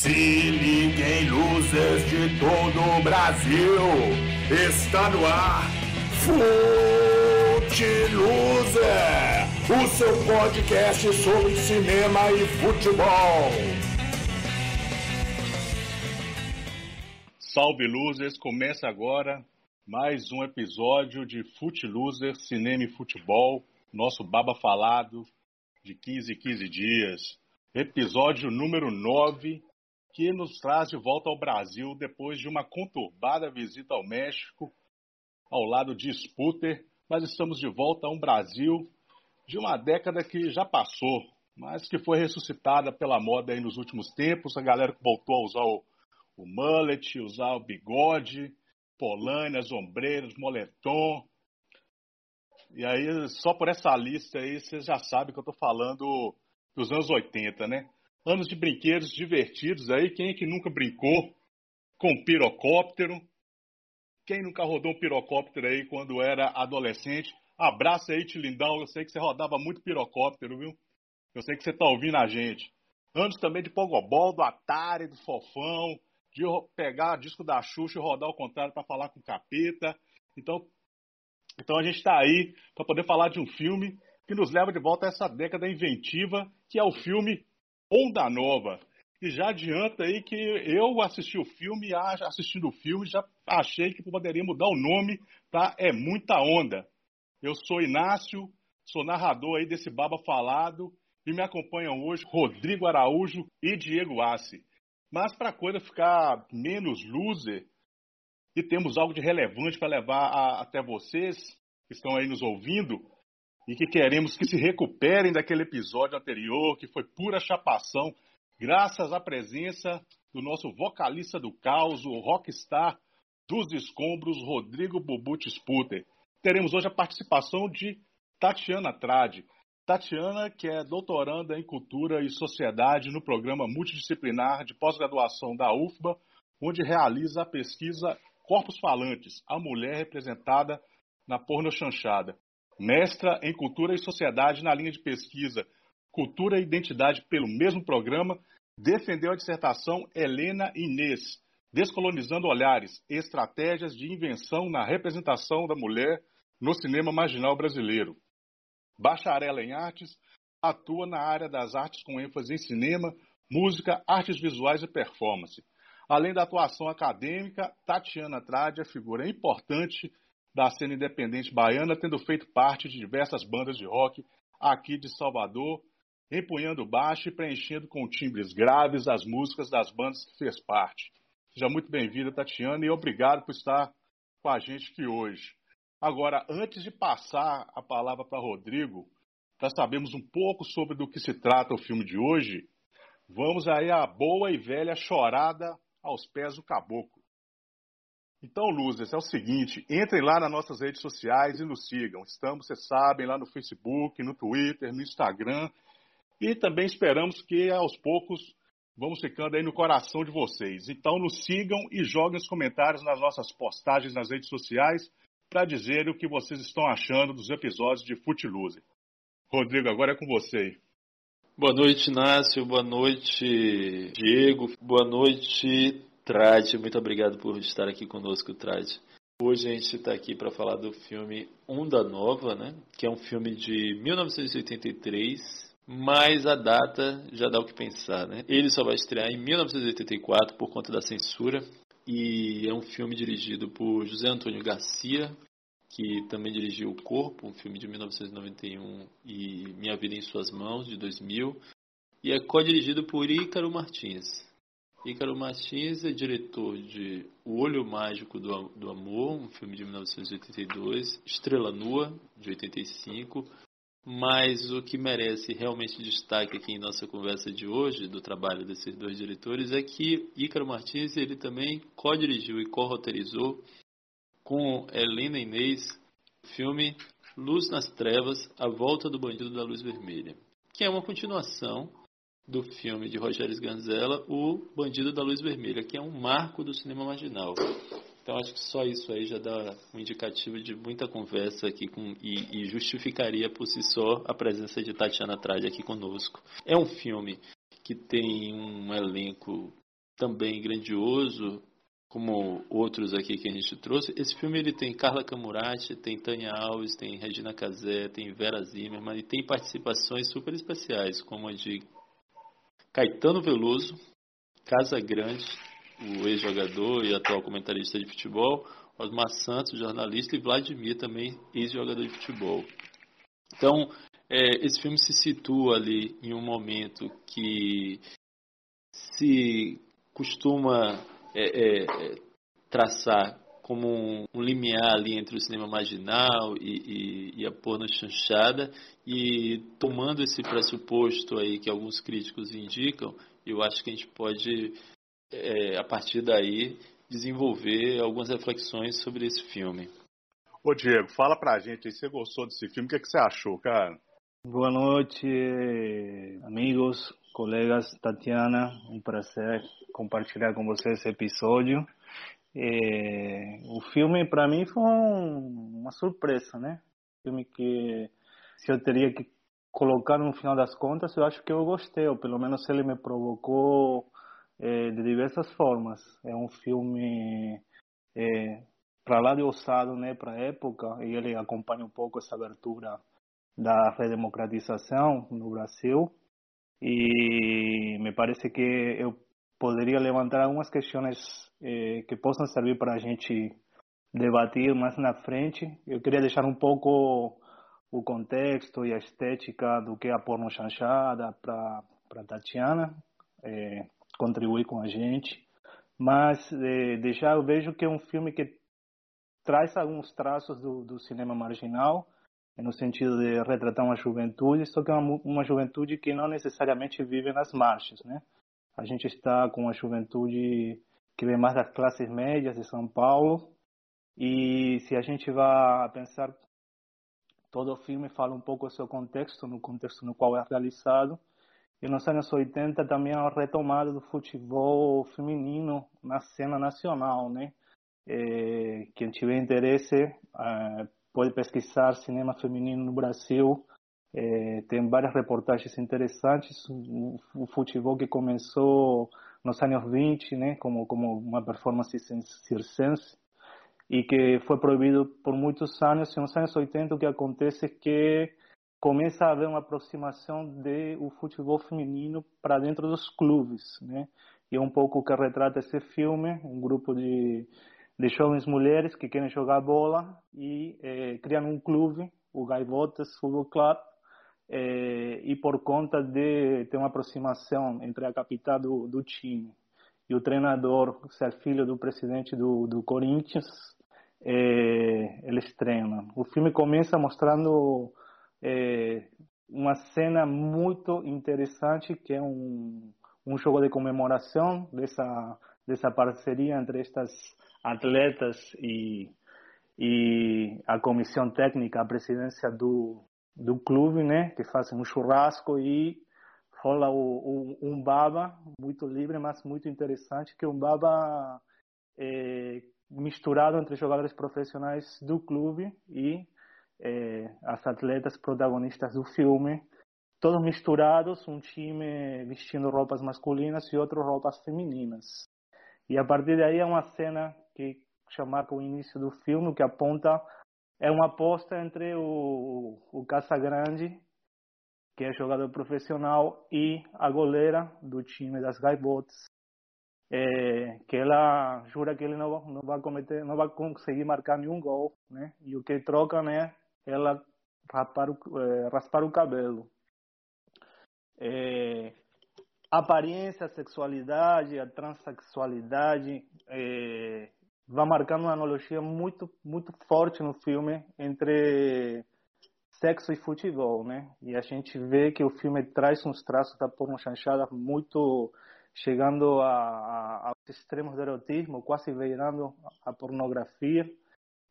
Se liguem luzes de todo o Brasil, está no ar Fute Loser, o seu podcast sobre cinema e futebol. Salve Losers, começa agora mais um episódio de Fute Loser, Cinema e Futebol, nosso baba falado de 15 em 15 dias. Episódio número 9, que nos traz de volta ao Brasil depois de uma conturbada visita ao México, ao lado de Sputer, mas estamos de volta a um Brasil de uma década que já passou, mas que foi ressuscitada pela moda aí nos últimos tempos. A galera voltou a usar o, o mullet, usar o bigode, polainas, ombreiros, moletom. E aí, só por essa lista aí, vocês já sabem que eu estou falando dos anos 80, né? Anos de brinquedos divertidos aí. Quem é que nunca brincou com pirocóptero? Quem nunca rodou um pirocóptero aí quando era adolescente? Abraça aí, Tilindão. Eu sei que você rodava muito pirocóptero, viu? Eu sei que você tá ouvindo a gente. Anos também de Pogobol, do Atari, do Fofão, de pegar disco da Xuxa e rodar ao contrário para falar com o capeta. Então, então a gente está aí para poder falar de um filme que nos leva de volta a essa década inventiva, que é o filme Onda Nova. E já adianta aí que eu assisti o filme, assistindo o filme, já achei que poderia mudar o nome para É Muita Onda. Eu sou Inácio, sou narrador aí desse Baba Falado e me acompanham hoje Rodrigo Araújo e Diego Assi. Mas para a coisa ficar menos loser e temos algo de relevante para levar a, até vocês que estão aí nos ouvindo, e que queremos que se recuperem daquele episódio anterior, que foi pura chapação, graças à presença do nosso vocalista do caos, o rockstar dos escombros, Rodrigo Bubuti Sputer. Teremos hoje a participação de Tatiana Trade. Tatiana, que é doutoranda em Cultura e Sociedade no programa multidisciplinar de pós-graduação da UFBA, onde realiza a pesquisa Corpos Falantes, a mulher representada na pornochanchada mestra em Cultura e Sociedade na linha de pesquisa Cultura e Identidade pelo mesmo programa, defendeu a dissertação Helena Inês, Descolonizando Olhares, Estratégias de Invenção na Representação da Mulher no Cinema Marginal Brasileiro. Bacharela em Artes, atua na área das artes com ênfase em cinema, música, artes visuais e performance. Além da atuação acadêmica, Tatiana Trade é figura importante da cena independente baiana, tendo feito parte de diversas bandas de rock aqui de Salvador, empunhando baixo e preenchendo com timbres graves as músicas das bandas que fez parte. Seja muito bem-vinda, Tatiana, e obrigado por estar com a gente aqui hoje. Agora, antes de passar a palavra para Rodrigo, para sabermos um pouco sobre do que se trata o filme de hoje, vamos aí à boa e velha chorada aos pés do caboclo. Então, Luzes, é o seguinte, entrem lá nas nossas redes sociais e nos sigam. Estamos, vocês sabem, lá no Facebook, no Twitter, no Instagram. E também esperamos que aos poucos vamos ficando aí no coração de vocês. Então nos sigam e joguem os comentários nas nossas postagens nas redes sociais para dizer o que vocês estão achando dos episódios de Footloose. Rodrigo, agora é com você. Boa noite, Inácio. Boa noite, Diego. Boa noite, Trade, muito obrigado por estar aqui conosco, Trade. Hoje a gente está aqui para falar do filme Onda Nova, né? Que é um filme de 1983, mas a data já dá o que pensar, né? Ele só vai estrear em 1984 por conta da censura e é um filme dirigido por José Antônio Garcia, que também dirigiu O Corpo, um filme de 1991 e Minha Vida em Suas Mãos, de 2000, e é co-dirigido por Ícaro Martins. Ícaro Martins é diretor de O Olho Mágico do, do Amor, um filme de 1982, Estrela Nua, de 85, mas o que merece realmente destaque aqui em nossa conversa de hoje, do trabalho desses dois diretores, é que Ícaro Martins ele também co-dirigiu e co-roteirizou com Helena Inês o filme Luz nas Trevas, A Volta do Bandido da Luz Vermelha, que é uma continuação do filme de Rogério Sganzella, O Bandido da Luz Vermelha, que é um marco do cinema marginal. Então acho que só isso aí já dá um indicativo de muita conversa aqui com, e, e justificaria por si só a presença de Tatiana Trade aqui conosco. É um filme que tem um elenco também grandioso, como outros aqui que a gente trouxe. Esse filme ele tem Carla Camurati, tem Tânia Alves, tem Regina Casé, tem Vera Zimmermann e tem participações super especiais, como a de Caetano Veloso, Casa Grande, o ex-jogador e atual comentarista de futebol, Osmar Santos, jornalista, e Vladimir também, ex-jogador de futebol. Então, é, esse filme se situa ali em um momento que se costuma é, é, traçar como um, um, limiar ali entre o cinema marginal e, e, e a porno chanchada e tomando esse pressuposto aí que alguns críticos indicam, eu acho que a gente pode é, a partir daí desenvolver algumas reflexões sobre esse filme. Ô Diego, fala pra gente aí, você gostou desse filme, o que, é que você achou, cara? Boa noite, amigos, colegas. Tatiana, um prazer compartilhar com vocês esse episódio. É, o filme, para mim, foi um, uma surpresa, né? Filme que, se eu teria que colocar no final das contas, eu acho que eu gostei, ou pelo menos ele me provocou é, de diversas formas. É um filme é, para lá de ousado, né, para a época, e ele acompanha um pouco essa abertura da redemocratização no Brasil e me parece que eu poderia levantar algumas questões eh, que possam servir para a gente debater mais na frente. Eu queria deixar um pouco o contexto e a estética do que é a porno chanchada para para Tatiana eh, contribuir com a gente, mas eh, deixar eu vejo que é um filme que traz alguns traços do, do cinema marginal no sentido de retratar uma juventude, só que é uma, uma juventude que não necessariamente vive nas margens, né? A gente está com uma juventude que vem mais das classes médias de São Paulo e se a gente vai pensar todo o filme fala um pouco do seu contexto, no contexto no qual é realizado. E nos anos 80 também é uma retomada do futebol feminino na cena nacional, né? É, quem tiver interesse é, pode pesquisar cinema feminino no Brasil. É, tem várias reportagens interessantes. O, o, futebol que começou nos anos 20, né, como, como uma performance circense, e que foi proibido por muitos anos. E nos anos 80 o que acontece é que começa a haver uma aproximação do futebol feminino para dentro dos clubes, né? E é um pouco o que retrata esse filme, um grupo de de jovens mulheres que querem jogar bola e eh, criam um clube, o Gaivotas Football Club, eh, e por conta de ter uma aproximação entre a capital do, do time e o treinador ser filho do presidente do, do Corinthians, eh, eles treinam. O filme começa mostrando uma cena muito interessante que é um, um jogo de comemoração dessa dessa parceria entre estas atletas e, e a comissão técnica, a presidência do, do clube, né, que fazem um churrasco e rola o, o, um baba muito livre, mas muito interessante, que é um baba é, misturado entre jogadores profissionais do clube e é, as atletas protagonistas do filme, todos misturados, um time vestindo roupas masculinas e outro roupas femininas. E a partir daí é uma cena que marca o início do filme, que aponta é uma aposta entre o, o Casagrande, que é jogador profissional, e a goleira do time das Gaivotas, é, que ela jura que ele não, não vai cometer, não vai conseguir marcar nenhum gol, né? E o que troca, né? Ela raspar o, é, raspar o cabelo. É, aparência, sexualidade, a transexualidade é, vai marcando uma analogia muito muito forte no filme entre sexo e futebol, né? E a gente vê que o filme traz uns traços da porno chanchada muito chegando a, a, aos extremos do erotismo, quase beirando a pornografia.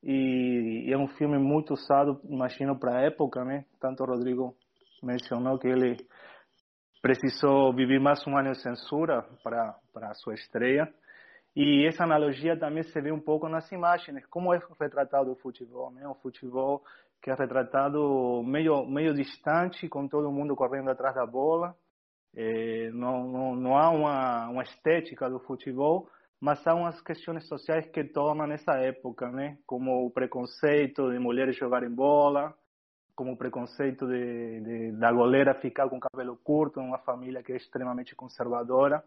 E, e, é um filme muito usado, imagino, para a época, né? Tanto o Rodrigo mencionou que ele precisou viver mais um ano de censura para a sua estreia. E essa analogia também se vê um pouco nas imagens, como é retratado o futebol, né? O futebol que é retratado meio meio distante, com todo mundo correndo atrás da bola, É, não, não, não há uma, uma estética do futebol, mas há umas questões sociais que tomam nessa época, né? Como o preconceito de mulheres jogarem bola, como o preconceito de, de, da goleira ficar com cabelo curto, uma família que é extremamente conservadora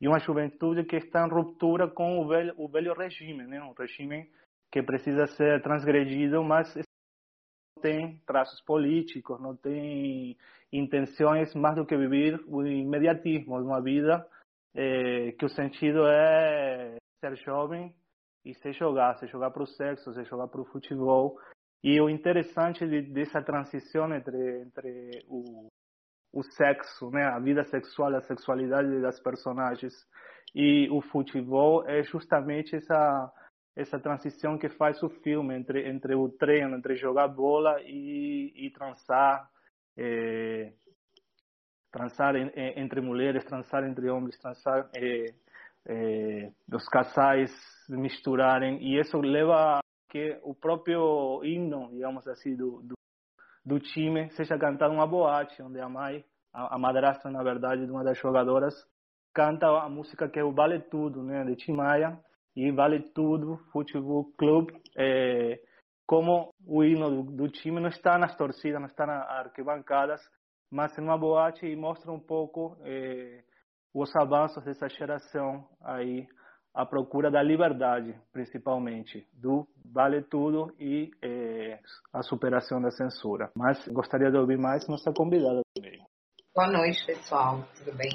e uma juventude que está em ruptura com o velho, o velho regime, né? Um regime que precisa ser transgredido, mas não tem traços políticos, não tem intenções mais do que viver o imediatismo de uma vida é, que o sentido é ser jovem e se jogar, se jogar para o sexo, se jogar para o futebol. E o interessante de, dessa transição entre, entre o, o sexo, né, a vida sexual, a sexualidade das personagens e o futebol é justamente essa essa transição que faz o filme entre entre o treino, entre jogar bola e, e transar, é, transar entre mulheres, transar entre homens, transar é, é, os casais misturarem. E isso leva a que o próprio hino, digamos assim, do, do, do time seja cantado uma boate, onde a mãe, a, a madrasta, na verdade, de uma das jogadoras, canta a música que é o Vale Tudo, né, de Tim Maia, e Vale Tudo Futebol Clube, é, como o hino do, do, time não está nas torcidas, não está nas arquibancadas, mas em uma boate e mostra um pouco é, os avanços dessa geração aí à procura da liberdade, principalmente, do vale tudo e é, a superação da censura. Mas gostaria de ouvir mais nossa convidada também. Boa noite, pessoal. Tudo bem?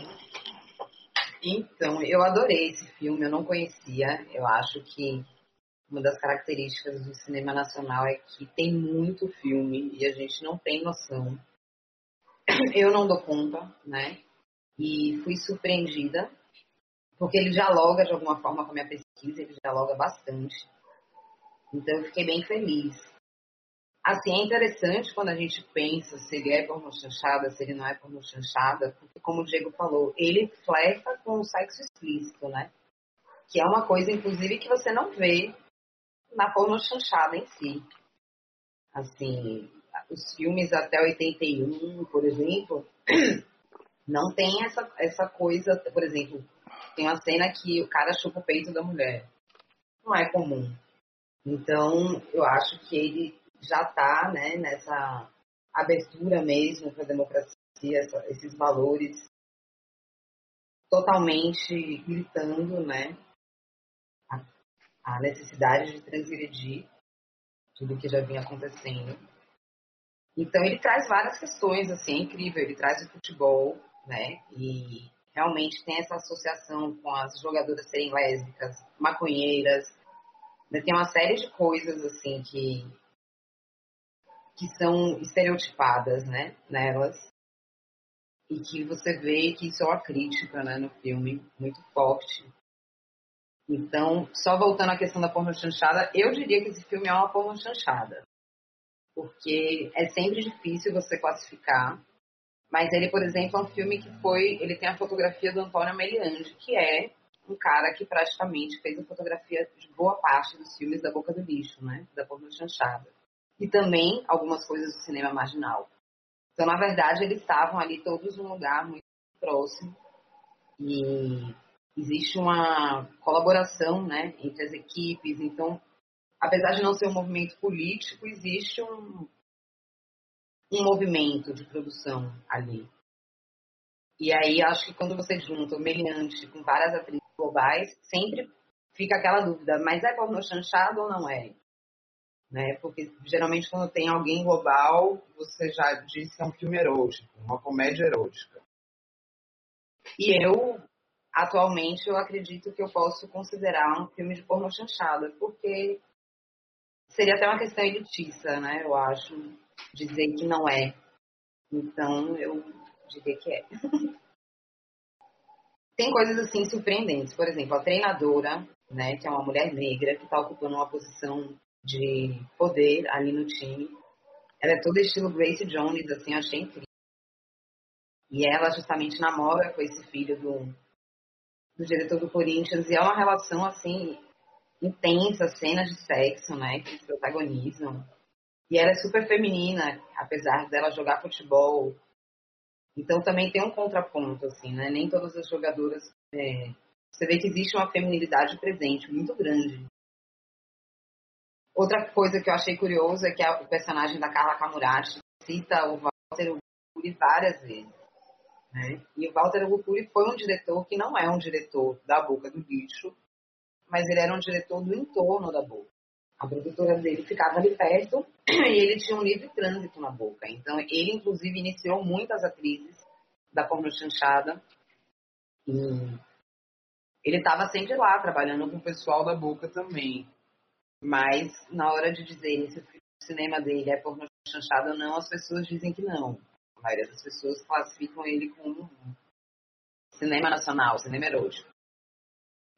Então, eu adorei esse filme, eu não conhecia. Eu acho que uma das características do cinema nacional é que tem muito filme e a gente não tem noção. Eu não dou conta, né? E fui surpreendida, porque ele dialoga de alguma forma com a minha pesquisa, ele dialoga bastante. Então eu fiquei bem feliz. Assim, é interessante quando a gente pensa se ele é porno chanchada, se ele não é porno chanchada, porque como o Diego falou, ele flerta com o sexo explícito, né? Que é uma coisa, inclusive, que você não vê na porno chanchada em si. Assim, os filmes até 81, por exemplo, não tem essa, essa coisa, por exemplo, tem uma cena que o cara chupa o peito da mulher. Não é comum. Então, eu acho que ele já está né, nessa abertura mesmo para a democracia, essa, esses valores totalmente gritando né, a, a necessidade de transgredir tudo que já vinha acontecendo. Então ele traz várias questões, assim, é incrível. Ele traz o futebol, né? E realmente tem essa associação com as jogadoras serem lésbicas, maconheiras. Né? Tem uma série de coisas, assim, que que são estereotipadas, né, nelas. E que você vê que isso é uma crítica, né, no filme, muito forte. Então, só voltando à questão da porno chanchada, eu diria que esse filme é uma porno chanchada. Porque é sempre difícil você classificar. Mas ele, por exemplo, é um filme que foi. Ele tem a fotografia do Antônio Meliandi, que é um cara que praticamente fez a fotografia de boa parte dos filmes da Boca do Lixo, né? Da porno chanchada e também algumas coisas do cinema marginal. Então, na verdade, eles estavam ali todos num lugar muito próximo e existe uma colaboração né, entre as equipes. Então, apesar de não ser um movimento político, existe um, um movimento de produção ali. E aí, acho que quando você junta o Meliante com várias atrizes globais, sempre fica aquela dúvida, mas é pornô chanchado ou não é? né? Porque geralmente quando tem alguém global, você já diz que é um filme erótico, uma comédia erótica. E eu, atualmente, eu acredito que eu posso considerar um filme de porno chanchada, porque seria até uma questão elitista, né? Eu acho, dizer que não é. Então, eu diria que é. Tem coisas assim surpreendentes. Por exemplo, a treinadora, né, que é uma mulher negra que está ocupando uma posição de poder ali no time. Ela é toda estilo Grace Jones, assim, eu achei incrível. E ela justamente namora com esse filho do, do diretor do Corinthians, e é uma relação, assim, intensa, cenas de sexo, né, que eles protagonizam. E ela é super feminina, apesar dela jogar futebol Então também tem um contraponto, assim, né? Nem todas as jogadoras. É... Você vê que existe uma feminilidade presente, muito grande. Outra coisa que eu achei curioso é que o personagem da Carla Camurati cita o Walter Uguri várias vezes. Né? E o Walter Uguri foi um diretor que não é um diretor da boca do lixo, mas ele era um diretor do entorno da boca. A produtora dele ficava ali perto e ele tinha um livre trânsito na boca. Então, ele, inclusive, iniciou muitas atrizes da porno chanchada. E ele estava sempre lá, trabalhando com o pessoal da boca também. Mas, na hora de dizer se o cinema dele é porno chanchada ou não, as pessoas dizem que não. A maioria das pessoas classificam ele como cinema nacional, cinema erótico.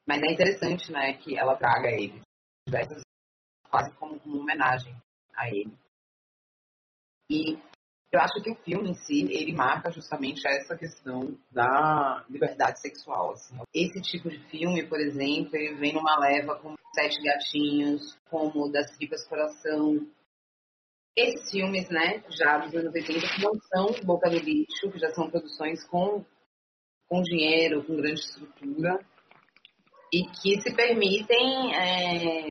Mas é interessante, né, que ela traga ele diversas quase como uma homenagem a ele. E eu acho que o filme em si, ele marca justamente essa questão da liberdade sexual. Assim. Esse tipo de filme, por exemplo, ele vem numa leva como Sete Gatinhos, como Das Tripas Coração. Esses filmes, né, já dos anos 80, que não são boca do lixo, que já são produções com, com dinheiro, com grande estrutura, e que se permitem é,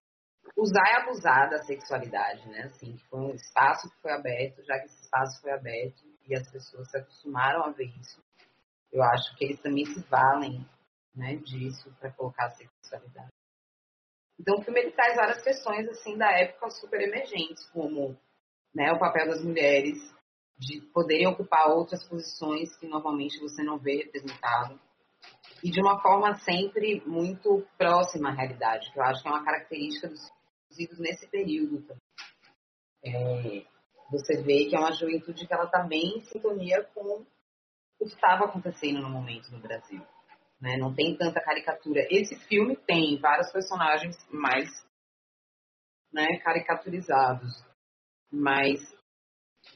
usar e abusar da sexualidade, né? Assim, que foi um espaço que foi aberto, já que esse espaço foi aberto e as pessoas se acostumaram a ver isso. Eu acho que eles também se valem, né, disso para colocar a sexualidade. Então, o filme ele traz várias questões assim da época super emergentes, como, né, o papel das mulheres de poderem ocupar outras posições que normalmente você não vê representado e de uma forma sempre muito próxima à realidade, que eu acho que é uma característica dos produzidos nesse período. É, você vê que é uma juventude que ela está bem em sintonia com o que estava acontecendo no momento no Brasil. Né? Não tem tanta caricatura. Esse filme tem vários personagens mais né, caricaturizados, mas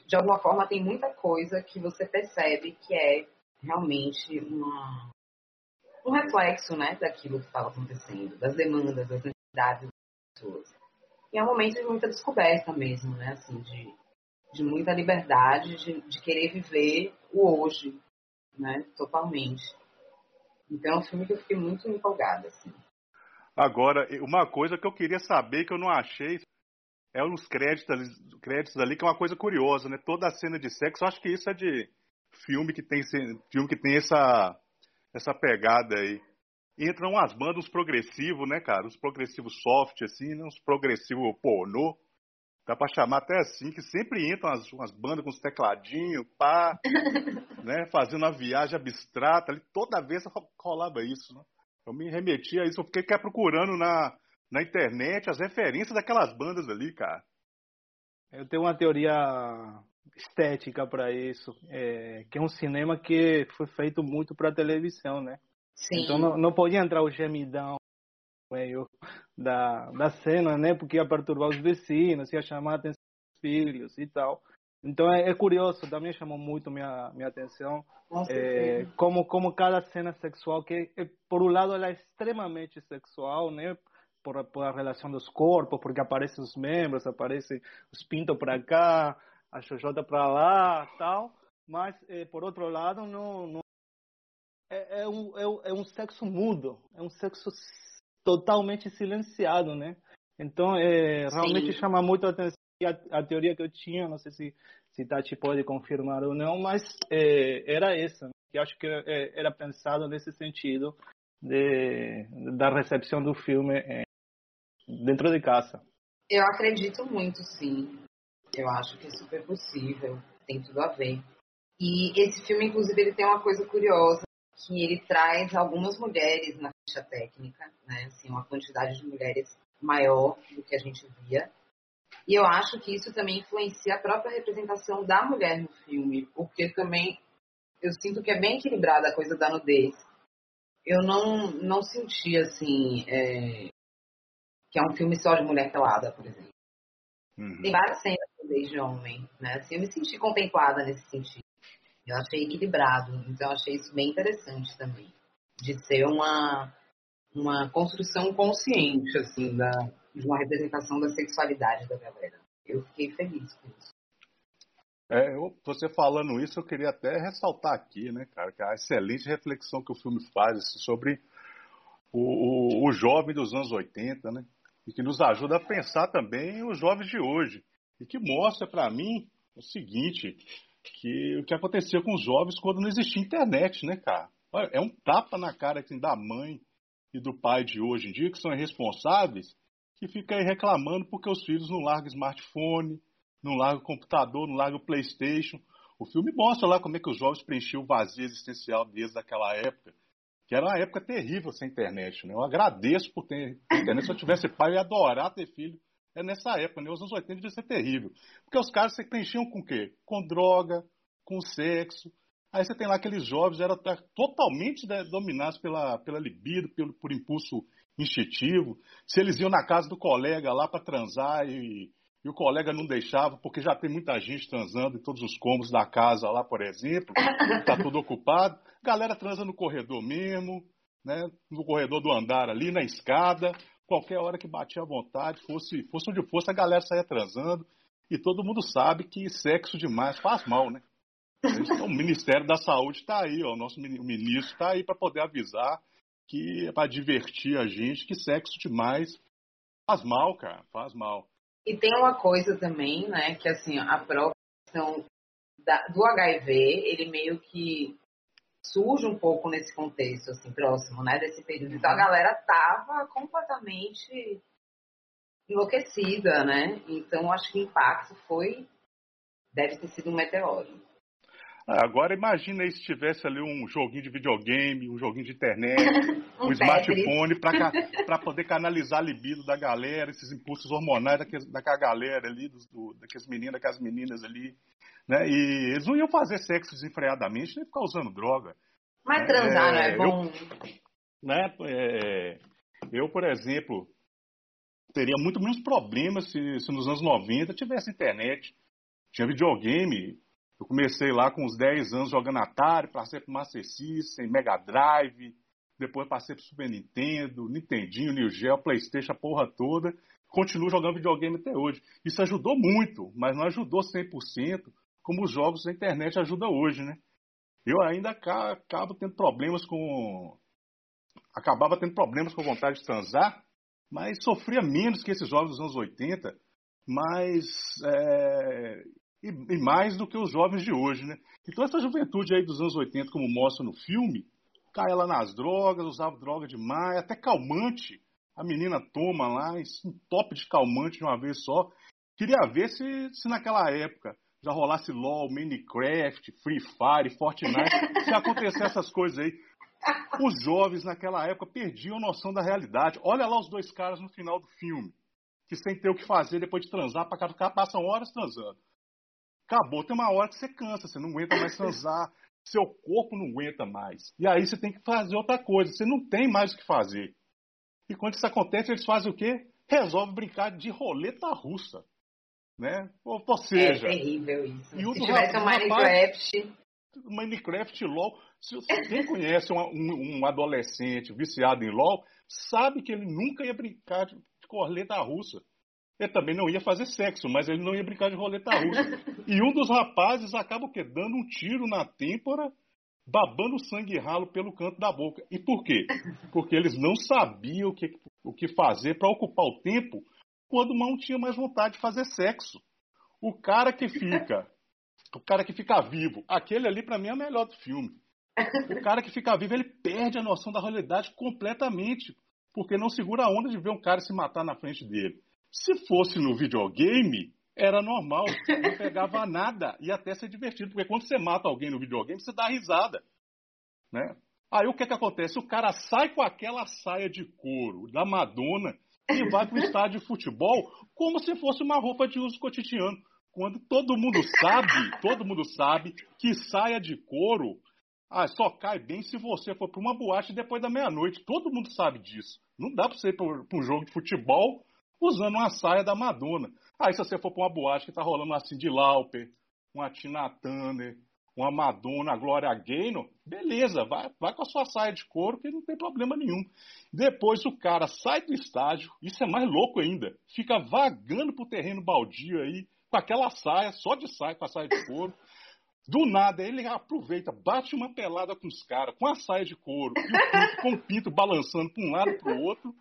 de alguma forma tem muita coisa que você percebe que é realmente uma, um reflexo né, daquilo que estava acontecendo, das demandas, das necessidades das pessoas. E é um momento de muita descoberta mesmo, né? Assim, de, de muita liberdade, de, de querer viver o hoje, né? Totalmente. Então é um filme que eu fiquei muito empolgada, assim. Agora, uma coisa que eu queria saber, que eu não achei, é os créditos, créditos ali, que é uma coisa curiosa, né? Toda a cena de sexo, eu acho que isso é de filme que tem, filme que tem essa, essa pegada aí entram umas bandas progressivos, né, cara? Os progressivos soft, assim, né? Uns progressivos pornô. Dá pra chamar até assim, que sempre entram umas, umas bandas com os tecladinhos, pá, né? Fazendo uma viagem abstrata ali. Toda vez rolava isso, né? Eu me remeti a isso, eu fiquei procurando na, na internet as referências daquelas bandas ali, cara. Eu tenho uma teoria estética para isso, é, que é um cinema que foi feito muito para televisão, né? Sim. Então não, não podia entrar o gemidão meio da, da cena, né? Porque ia perturbar os vizinhos, ia chamar a atenção dos filhos e tal. Então é, é curioso, também chamou muito minha minha atenção é, como como cada cena sexual que é, por um lado ela é extremamente sexual, né? Por, por a relação dos corpos, porque aparecem os membros, aparecem os pintos para cá, a xoxota para lá, tal. Mas é, por outro lado não, não é, é, um, é, é um sexo mudo, é um sexo totalmente silenciado, né? Então, é, realmente Sim. chama muito a atenção a, a, teoria que eu tinha, não sei se, se Tati pode confirmar ou não, mas é, era essa, né? que acho que é, era pensado nesse sentido de, da recepção do filme é, dentro de casa. Eu acredito muito, sim. Eu acho que é super possível, tem tudo a ver. E esse filme, inclusive, ele tem uma coisa curiosa, que ele traz algumas mulheres na ficha técnica, né? Assim, uma quantidade de mulheres maior do que a gente via. E eu acho que isso também influencia a própria representação da mulher no filme, porque também eu sinto que é bem equilibrada a coisa da nudez. Eu não, não senti, assim, é, que é um filme só de mulher pelada, por exemplo. Uhum. Tem várias cenas de nudez de homem, né? Assim, eu me senti contemplada nesse sentido. Eu achei equilibrado, então achei isso bem interessante também, de ser uma, uma construção consciente, assim, da, de uma representação da sexualidade da galera. Eu fiquei feliz com isso. É, eu, você falando isso, eu queria até ressaltar aqui, né, cara, que a excelente reflexão que o filme faz sobre o, o, o, jovem dos anos 80, né? E que nos ajuda a pensar também os jovens de hoje. E que mostra para mim o seguinte, que o que acontecia com os jovens quando não existia internet, né, cara? É um tapa na cara assim, da mãe e do pai de hoje em dia, que são irresponsáveis, que fica aí reclamando porque os filhos não largam smartphone, não largam computador, não largam Playstation. O filme mostra lá como é que os jovens preenchiam o vazio existencial desde aquela época, que era uma época terrível sem internet. Né? Eu agradeço por ter internet. Se eu tivesse pai, eu ia adorar ter filho. É nessa época, né? Os anos 80 devia ser terrível. Porque os caras se preenchiam com o quê? Com droga, com sexo. Aí você tem lá aqueles jovens, eram totalmente né, dominados pela, pela libido, pelo, por impulso instintivo. Se eles iam na casa do colega lá para transar e, e, o colega não deixava, porque já tem muita gente transando em todos os cômodos da casa lá, por exemplo, está tudo ocupado. Galera transa no corredor mesmo, né, no corredor do andar ali, na escada. Qualquer hora que batia à vontade, fosse, fosse onde fosse, a galera saía transando. E todo mundo sabe que sexo demais faz mal, né? O Ministério da Saúde está aí, ó, o nosso ministro está aí para poder avisar que para divertir a gente que sexo demais faz mal, cara, faz mal. E tem uma coisa também, né, que assim, a própria questão da, do HIV, ele meio que surge um pouco nesse contexto, assim, próximo, né, desse período. Então a galera tava completamente enlouquecida, né? Então acho que o impacto foi, deve ter sido um meteoro. Agora imagina aí se tivesse ali um joguinho de videogame, um joguinho de internet, um, um smartphone para poder canalizar a libido da galera, esses impulsos hormonais daqueles, daquela galera ali, dos, do, daqueles meninos, daquelas meninas ali. Né? E eles não iam fazer sexo desenfreadamente, nem ficar usando droga. Mas transar é, não é bom. Eu, né, é, eu, por exemplo, teria muito menos problemas se, se nos anos 90 tivesse internet, tinha videogame eu comecei lá com uns 10 anos jogando Atari, passei pro Master System, Mega Drive, depois passei pro Super Nintendo, Nintendinho, New Geo, Playstation, a porra toda. Continuo jogando videogame até hoje. Isso ajudou muito, mas não ajudou 100%, como os jogos da internet ajudam hoje, né? Eu ainda acabo tendo problemas com... Acabava tendo problemas com vontade de transar, mas sofria menos que esses jogos dos anos 80, mas é, e, e, mais do que os jovens de hoje, né? Então essa juventude aí dos anos 80, como mostra no filme, cai lá nas drogas, usava droga demais, até calmante. A menina toma lá, um top de calmante de uma vez só. Queria ver se, se naquela época já rolasse LOL, Minecraft, Free Fire, Fortnite, se acontecer essas coisas aí. Os jovens naquela época perdiam a noção da realidade. Olha lá os dois caras no final do filme, que sem ter o que fazer depois de transar, para cá passam horas transando. Acabou, tem uma hora que você cansa, você não aguenta mais transar, seu corpo não aguenta mais. E aí você tem que fazer outra coisa, você não tem mais o que fazer. E quando isso acontece, eles fazem o quê? Resolvem brincar de roleta russa. Né? Ou, ou seja. É terrível isso. E Se tivesse um Minecraft. Minecraft LOL. Se, quem conhece um, um, um, adolescente viciado em LOL, sabe que ele nunca ia brincar de, de roleta russa. Ele também não ia fazer sexo, mas ele não ia brincar de roleta russa. E um dos rapazes acaba o quê? Dando um tiro na têmpora, babando sangue ralo pelo canto da boca. E por quê? Porque eles não sabiam o que, o que fazer para ocupar o tempo quando não tinha mais vontade de fazer sexo. O cara que fica, o cara que fica vivo, aquele ali para mim é o melhor do filme. O cara que fica vivo, ele perde a noção da realidade completamente, porque não segura a onda de ver um cara se matar na frente dele. Se fosse no videogame, era normal, não pegava nada e até ser divertido, porque quando você mata alguém no videogame, você dá risada, né? Aí o que que acontece? O cara sai com aquela saia de couro da Madonna e vai para o estádio de futebol como se fosse uma roupa de uso cotidiano, quando todo mundo sabe, todo mundo sabe que saia de couro ah, só cai bem se você for para uma boate depois da meia-noite. Todo mundo sabe disso. Não dá para você ir para um jogo de futebol usando uma saia da Madonna. Aí se você for para uma boate que tá rolando assim de Lauper, uma Tina Turner, uma Madonna, a Gloria Gaynor, beleza, vai, vai com a sua saia de couro que não tem problema nenhum. Depois o cara sai do estádio, isso é mais louco ainda, fica vagando pro terreno baldio aí, com aquela saia, só de saia, com a saia de couro. Do nada, ele aproveita, bate uma pelada com os caras, com a saia de couro, e o pinto, com o pinto balançando para um lado para o outro.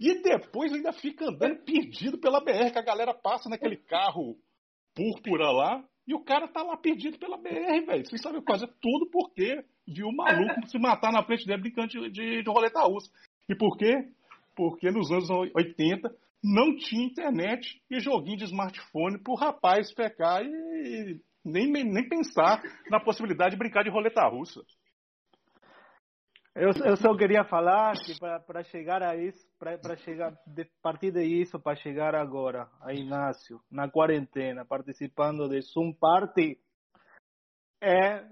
E depois ainda fica andando perdido pela BR, que a galera passa naquele carro púrpura lá, e o cara tá lá perdido pela BR, velho. Sem saber fazer tudo porque viu o maluco se matar na frente dele brincando de, de, de roleta russa. E por quê? Porque nos anos 80 não tinha internet e joguinho de smartphone pro rapaz pecar e nem, nem pensar na possibilidade de brincar de roleta russa. Eu, eu só queria falar que para chegar a isso, para chegar de partir disso para chegar agora a Inácio na quarentena participando de Zoom Party é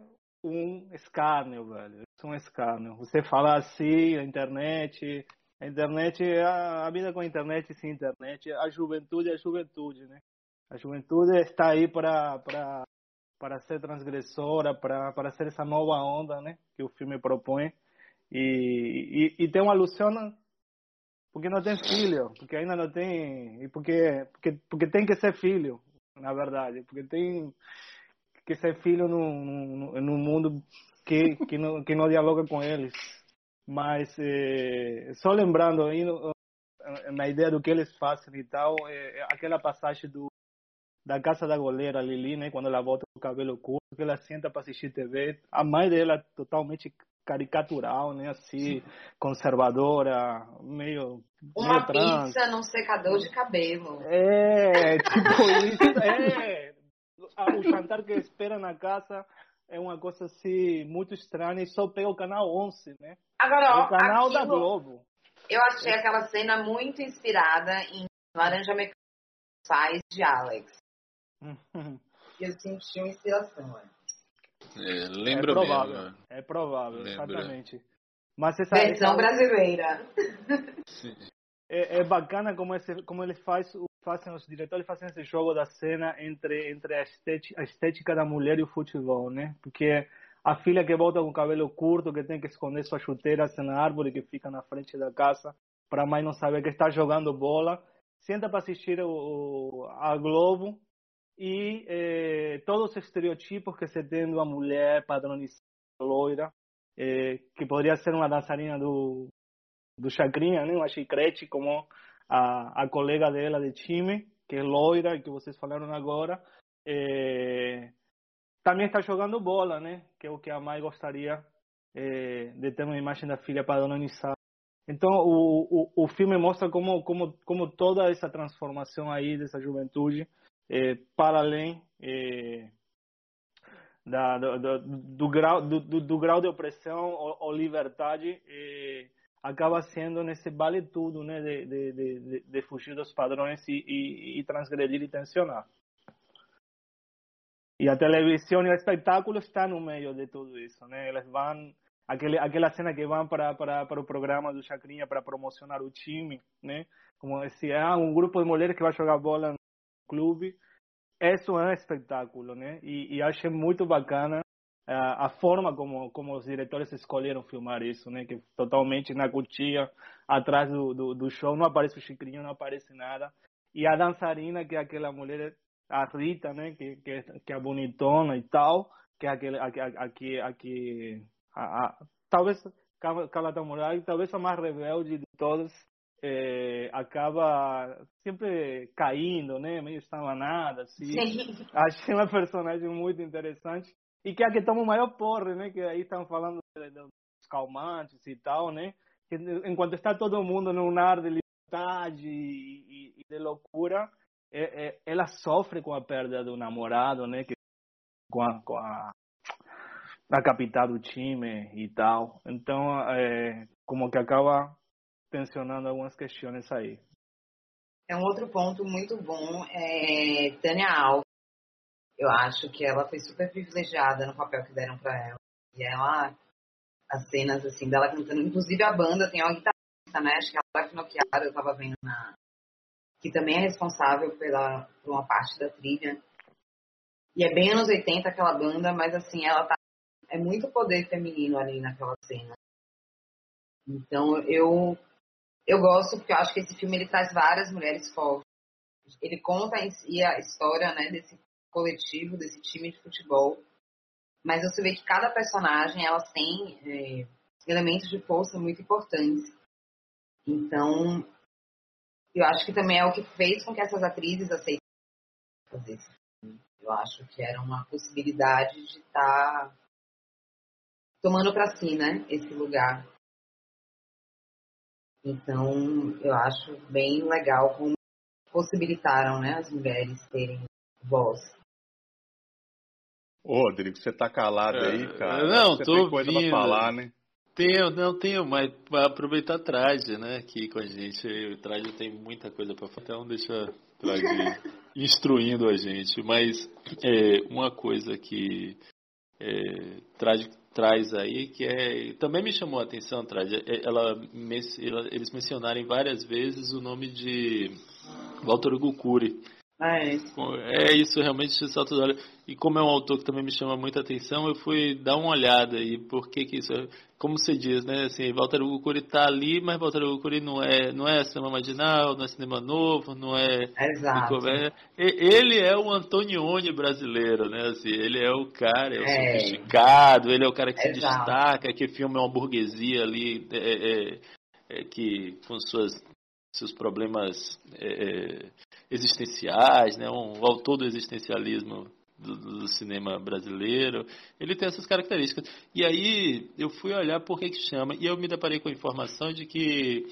um escárnio, velho. É um escárnio. Você falar assim, a internet, a internet, a, a vida com a internet sem internet, a juventude é a juventude, né? A juventude está aí para para ser transgressora, para ser essa nova onda, né? Que o filme propõe e, e, e tem uma Luciana porque não tem filho, porque ainda não tem, e porque, porque, porque tem que ser filho, na verdade, porque tem que ser filho num, num, mundo que, que, não, que não dialoga com eles. Mas, eh, só lembrando aí, na ideia do que eles fazem e tal, é, aquela passagem do, da casa da goleira Lili, né, quando ela volta com o cabelo curto, que ela senta para assistir TV, a mãe dela totalmente caricatural, né? Assim, conservadora, meio. Uma meio trans. pizza num secador de cabelo. É, tipo isso. É. O jantar que espera na casa é uma coisa assim muito estranha e só pega o canal 11, né? Agora, ó, o canal aquilo, da Globo. Eu achei aquela cena muito inspirada em Laranja Mecânica de Alex. e eu senti uma inspiração, né? É, lembra é provável, mesmo. É provável, lembra. exatamente. Mas essa, Versão essa... brasileira. É, é, bacana como, esse, como ele faz, fazem os diretores fazem esse jogo da cena entre entre a estética, a estética da mulher e o futebol, né? Porque a filha que volta com o cabelo curto, que tem que esconder suas chuteiras na árvore que fica na frente da casa, para a mãe não saber que está jogando bola, senta para assistir o, o, a Globo e eh, todos os estereotipos que se tem de uma mulher padronizada, loira, eh, que poderia ser uma dançarina do, do Chacrinha, né? uma chicrete, como a, a colega dela de time, que é loira, que vocês falaram agora, eh, também está jogando bola, né? que é o que a mãe gostaria de ter uma imagem da filha padronizada. Então, o, o, o filme mostra como, como, como toda essa transformação aí dessa juventude é, para além é, da, do, do, do, grau, do, grau de opressão ou, ou liberdade, é, acaba sendo nesse vale tudo, né, de, de, de, de fugir dos padrões e, e, e, transgredir e tensionar. E a televisão e o espetáculo está no meio de tudo isso, né? Eles vão aquele, aquela cena que vão para, para, para o programa do Chacrinha para promocionar o time, né? Como se ah, um grupo de mulheres que vai jogar bola clube. Isso é um espetáculo, né? E, e achei muito bacana a, a forma como, como os diretores escolheram filmar isso, né? Que totalmente na cutia, atrás do, do, do, show, não aparece o Chicrinho, não aparece nada. E a dançarina, que é aquela mulher, a Rita, né? Que, que, que é bonitona e tal, que é aquele, aqui, aqui a, a, talvez Carla talvez a mais rebelde de todas, é, acaba sempre caindo, né? Meio estabanada, assim. Sim. Achei uma personagem muito interessante. E que é a que toma o maior porre, né? Que aí estão falando dos calmantes e tal, né? Que enquanto está todo mundo num ar de liberdade e, e, e de loucura, é, é, ela sofre com a perda do namorado, né? Que, com a, com a, a capital do time e tal. Então, como que acaba tensionando algumas questões aí. É um outro ponto muito bom é Tânia Alves. Eu acho que ela foi super privilegiada no papel que deram para ela. E ela, as cenas assim dela cantando, inclusive a banda tem uma guitarrista, né? Acho que ela vai Finocchiara, eu tava vendo na que também é responsável pela por uma parte da trilha. E é bem anos 80 aquela banda, mas assim, ela tá é muito poder feminino ali naquela cena. Então eu eu gosto porque eu acho que esse filme ele traz várias mulheres fortes. ele conta em si a história né, desse coletivo, desse time de futebol, mas você vê que cada personagem elas tem é, elementos de força muito importantes. Então, eu acho que também é o que fez com que essas atrizes aceitassem fazer esse filme. Eu acho que era uma possibilidade de estar tá tomando para si, né, esse lugar. Então, eu acho bem legal como possibilitaram, né, as mulheres terem voz. Ô, Rodrigo, você tá calado aí, é, cara. Não, você tô tem coisa ouvindo. pra falar, né? Tenho, não tenho, mas para aproveitar a Traje, né, aqui com a gente. O Traje tem muita coisa para falar, então deixa Traje instruindo a gente. Mas é, uma coisa que é, Traje traz aí, que é, também me chamou a atenção, Traje, é, ela, ela, eles mencionarem várias vezes o nome de Walter Hugo Cury. Ah, é. é isso, realmente olhos. E como é um autor que também me chama muita atenção, eu fui dar uma olhada e por que que isso é, como você diz, né, assim, Walter Hugo Cury está ali, mas Walter Hugo Cury não é, não é cinema marginal, não é cinema novo, não é Exato. Ele é o Antonioni brasileiro, né, assim, ele é o cara, é o é. sofisticado, ele é o cara que Exato. se destaca, que filma uma burguesia ali, é, é, que com suas seus problemas existenciais, né? um autor do existencialismo do, do, cinema brasileiro. Ele tem essas características. E aí eu fui olhar por que, que chama, e eu me deparei com a informação de que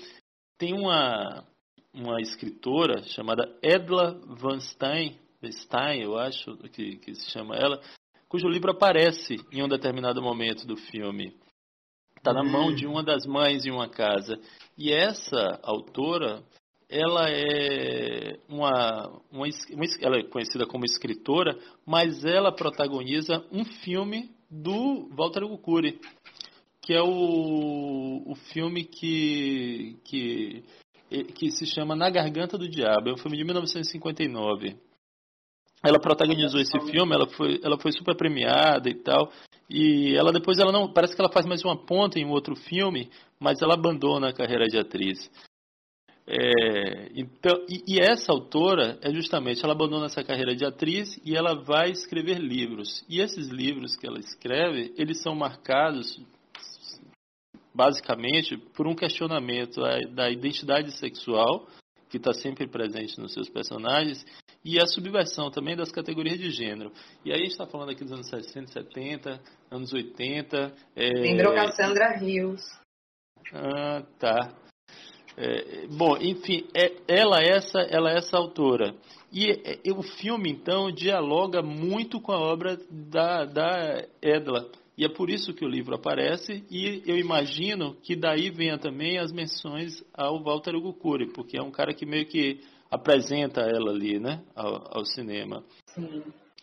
tem uma, uma escritora chamada Edla Van Stein, Stein, eu acho que, que se chama ela, cujo livro aparece em um determinado momento do filme. Está na mão hum. de uma das mães em uma casa. E essa autora, ela é uma, uma, uma, ela é conhecida como escritora, mas ela protagoniza um filme do Walter Gucuri, que é o, o filme que, que, que se chama Na Garganta do Diabo. É um filme de 1959. Ela protagonizou esse filme, ela foi, ela foi super premiada e tal. E ela depois ela não parece que ela faz mais uma ponta em um outro filme, mas ela abandona a carreira de atriz. É, então, e, e, essa autora é justamente, ela abandona essa carreira de atriz e ela vai escrever livros. E esses livros que ela escreve, eles são marcados basicamente por um questionamento da identidade sexual, que está sempre presente nos seus personagens, e a subversão também das categorias de gênero. E aí a gente está falando aqui dos anos 60, 70, anos 80. É... Lembrou Cassandra Rios. Ah, tá. É, bom, enfim, é, ela é essa, ela é essa autora. E o filme, então, dialoga muito com a obra da, da Edla. E é por isso que o livro aparece, e eu imagino que daí venha também as menções ao Walter Hugo Cury, porque é um cara que meio que apresenta ela ali, né, ao, ao cinema. Sim.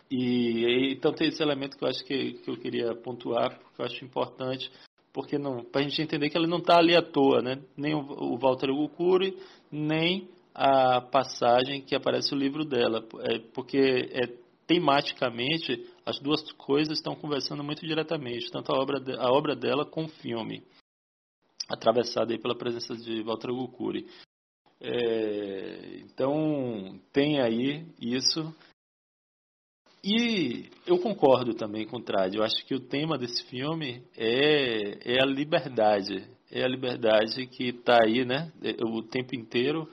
E então tem esse elemento que eu acho que, que eu queria pontuar, porque eu acho importante porque para a gente entender que ele não está ali à toa, né? Nem o, Walter Gukuri, nem a passagem que aparece no livro dela, é, porque é, tematicamente as duas coisas estão conversando muito diretamente, tanto a obra, de, a obra dela com o filme, atravessada aí pela presença de Walter Gukuri. É, então tem aí isso e eu concordo também com o Trad. Eu acho que o tema desse filme é, é a liberdade. É a liberdade que está aí, né? É, o tempo inteiro.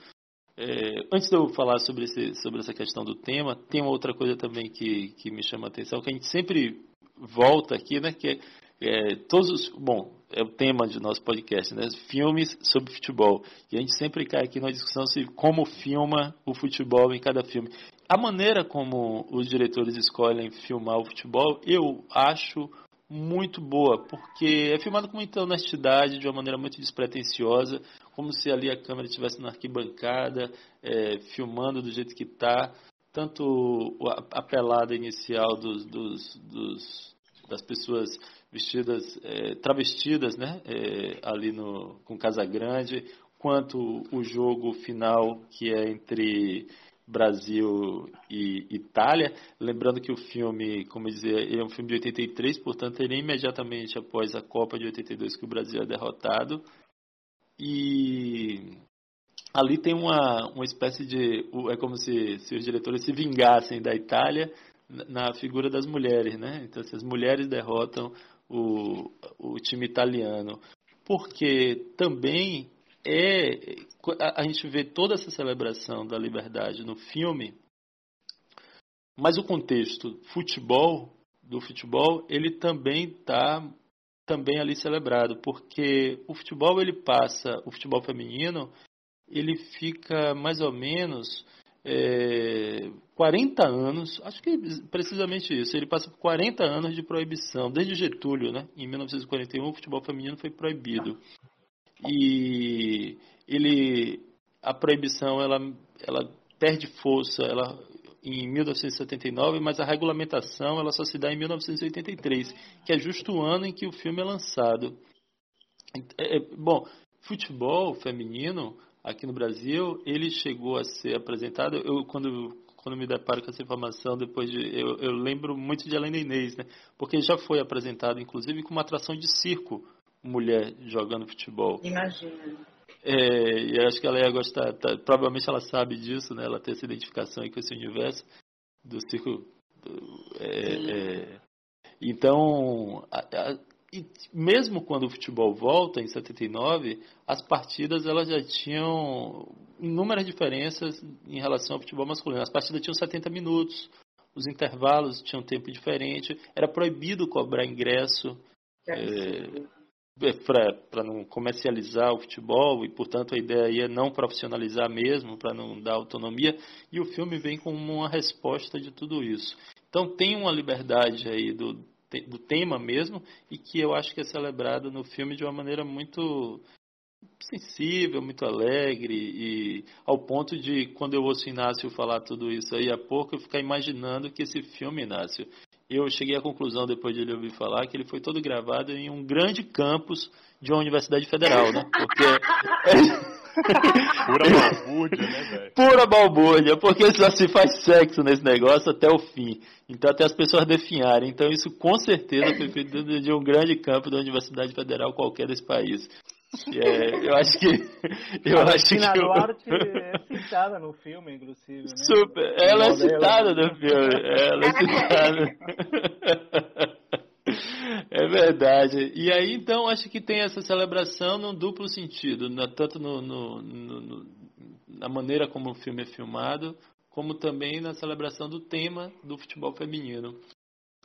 É, antes de eu falar sobre, esse, sobre essa questão do tema, tem uma outra coisa também que, que me chama a atenção, que a gente sempre volta aqui, né? Que é, é todos os, bom, é o tema de nosso podcast, né? Filmes sobre futebol. E a gente sempre cai aqui na discussão sobre como filma o futebol em cada filme. A maneira como os diretores escolhem filmar o futebol, eu acho muito boa, porque é filmado com muita honestidade, de uma maneira muito despretensiosa, como se ali a câmera estivesse na arquibancada, é, filmando do jeito que está. Tanto a, pelada inicial dos, dos, dos, das pessoas vestidas, é, travestidas, né, é, ali no, com Casa Grande, quanto o jogo final que é entre Brasil e Itália. Lembrando que o filme, como eu dizia, é um filme de 83, portanto, ele é imediatamente após a Copa de 82 que o Brasil é derrotado. E ali tem uma, uma espécie de. É como se, se os diretores se vingassem da Itália na figura das mulheres, né? Então, se as mulheres derrotam o, o time italiano. Porque também é. A, gente vê toda essa celebração da liberdade no filme, mas o contexto futebol do futebol ele também está também ali celebrado porque o futebol ele passa o futebol feminino ele fica mais ou menos é, 40 anos, acho que precisamente isso, ele passa por 40 anos de proibição, desde Getúlio, né? Em 1941 o futebol feminino foi proibido. E ele a proibição ela ela perde força, ela em 1979, mas a regulamentação ela só se dá em 1983, que é justo o ano em que o filme é lançado. É, é bom, futebol feminino aqui no Brasil, ele chegou a ser apresentado. Eu quando quando me deparo com essa informação, depois de eu, eu lembro muito de Helena Inês, né? Porque já foi apresentado, inclusive, como atração de circo, mulher jogando futebol. Imagina. É, e acho que ela ia gostar, tá, provavelmente ela sabe disso, né? Ela tem essa identificação aí com esse universo do circo. É, é, então, a, a, e mesmo quando o futebol volta em 79, as partidas elas já tinham inúmeras diferenças em relação ao futebol masculino. As partidas tinham 70 minutos, os intervalos tinham tempo diferente, era proibido cobrar ingresso é para não comercializar o futebol e, portanto, a ideia é não profissionalizar mesmo, para não dar autonomia. E o filme vem como uma resposta de tudo isso. Então tem uma liberdade aí do, do tema mesmo e que eu acho que é celebrado no filme de uma maneira muito sensível, muito alegre e ao ponto de quando eu ouço Inácio falar tudo isso aí há pouco eu ficar imaginando que esse filme, Inácio, eu cheguei à conclusão depois de ele ouvir falar que ele foi todo gravado em um grande campus de uma universidade federal, né? Porque Pura balbúrdia, né, velho? Pura balbúrdia, porque só se faz sexo nesse negócio até o fim. Então, até as pessoas definharem. Então, isso com certeza foi feito dentro de um grande campo da Universidade Federal qualquer desse país. É, eu acho que. Eu a acho que. Duarte é citada no filme, inclusive. Né? Super. Ela é citada no filme. Ela é citada. É verdade. E aí, então, acho que tem essa celebração num duplo sentido, tanto no, no, no, na maneira como o filme é filmado, como também na celebração do tema do futebol feminino.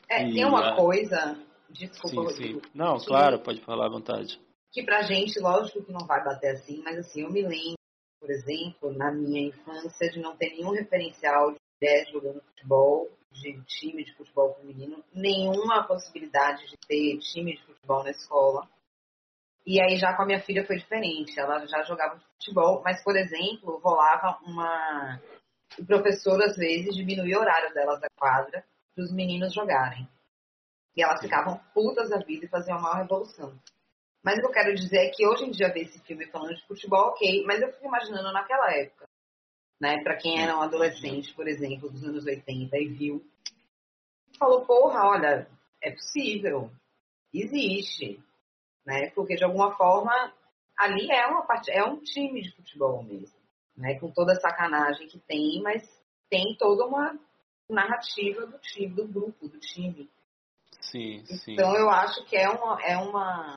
É, e tem uma a... coisa, desculpa, sim, sim. Não, que, claro, pode falar à vontade. Que pra gente, lógico que não vai bater assim, mas assim, eu me lembro, por exemplo, na minha infância, de não ter nenhum referencial de mulher jogando futebol de time de futebol feminino, nenhuma possibilidade de ter time de futebol na escola. E aí já com a minha filha foi diferente, ela já jogava futebol, mas por exemplo, rolava uma o professor às vezes diminuía o horário delas da quadra para os meninos jogarem. E elas ficavam putas da vida e faziam uma revolução. Mas o que eu quero dizer é que hoje em dia ver esse filme falando de futebol, ok, mas eu fico imaginando naquela época né? Para quem era um adolescente, por exemplo, dos anos 80 e viu, falou, porra, olha, é possível, existe, né? Porque de alguma forma ali é uma parte, é um time de futebol mesmo, né? Com toda a sacanagem que tem, mas tem toda uma narrativa do time, do grupo, do time. Sim, sim. Então eu acho que é uma, é uma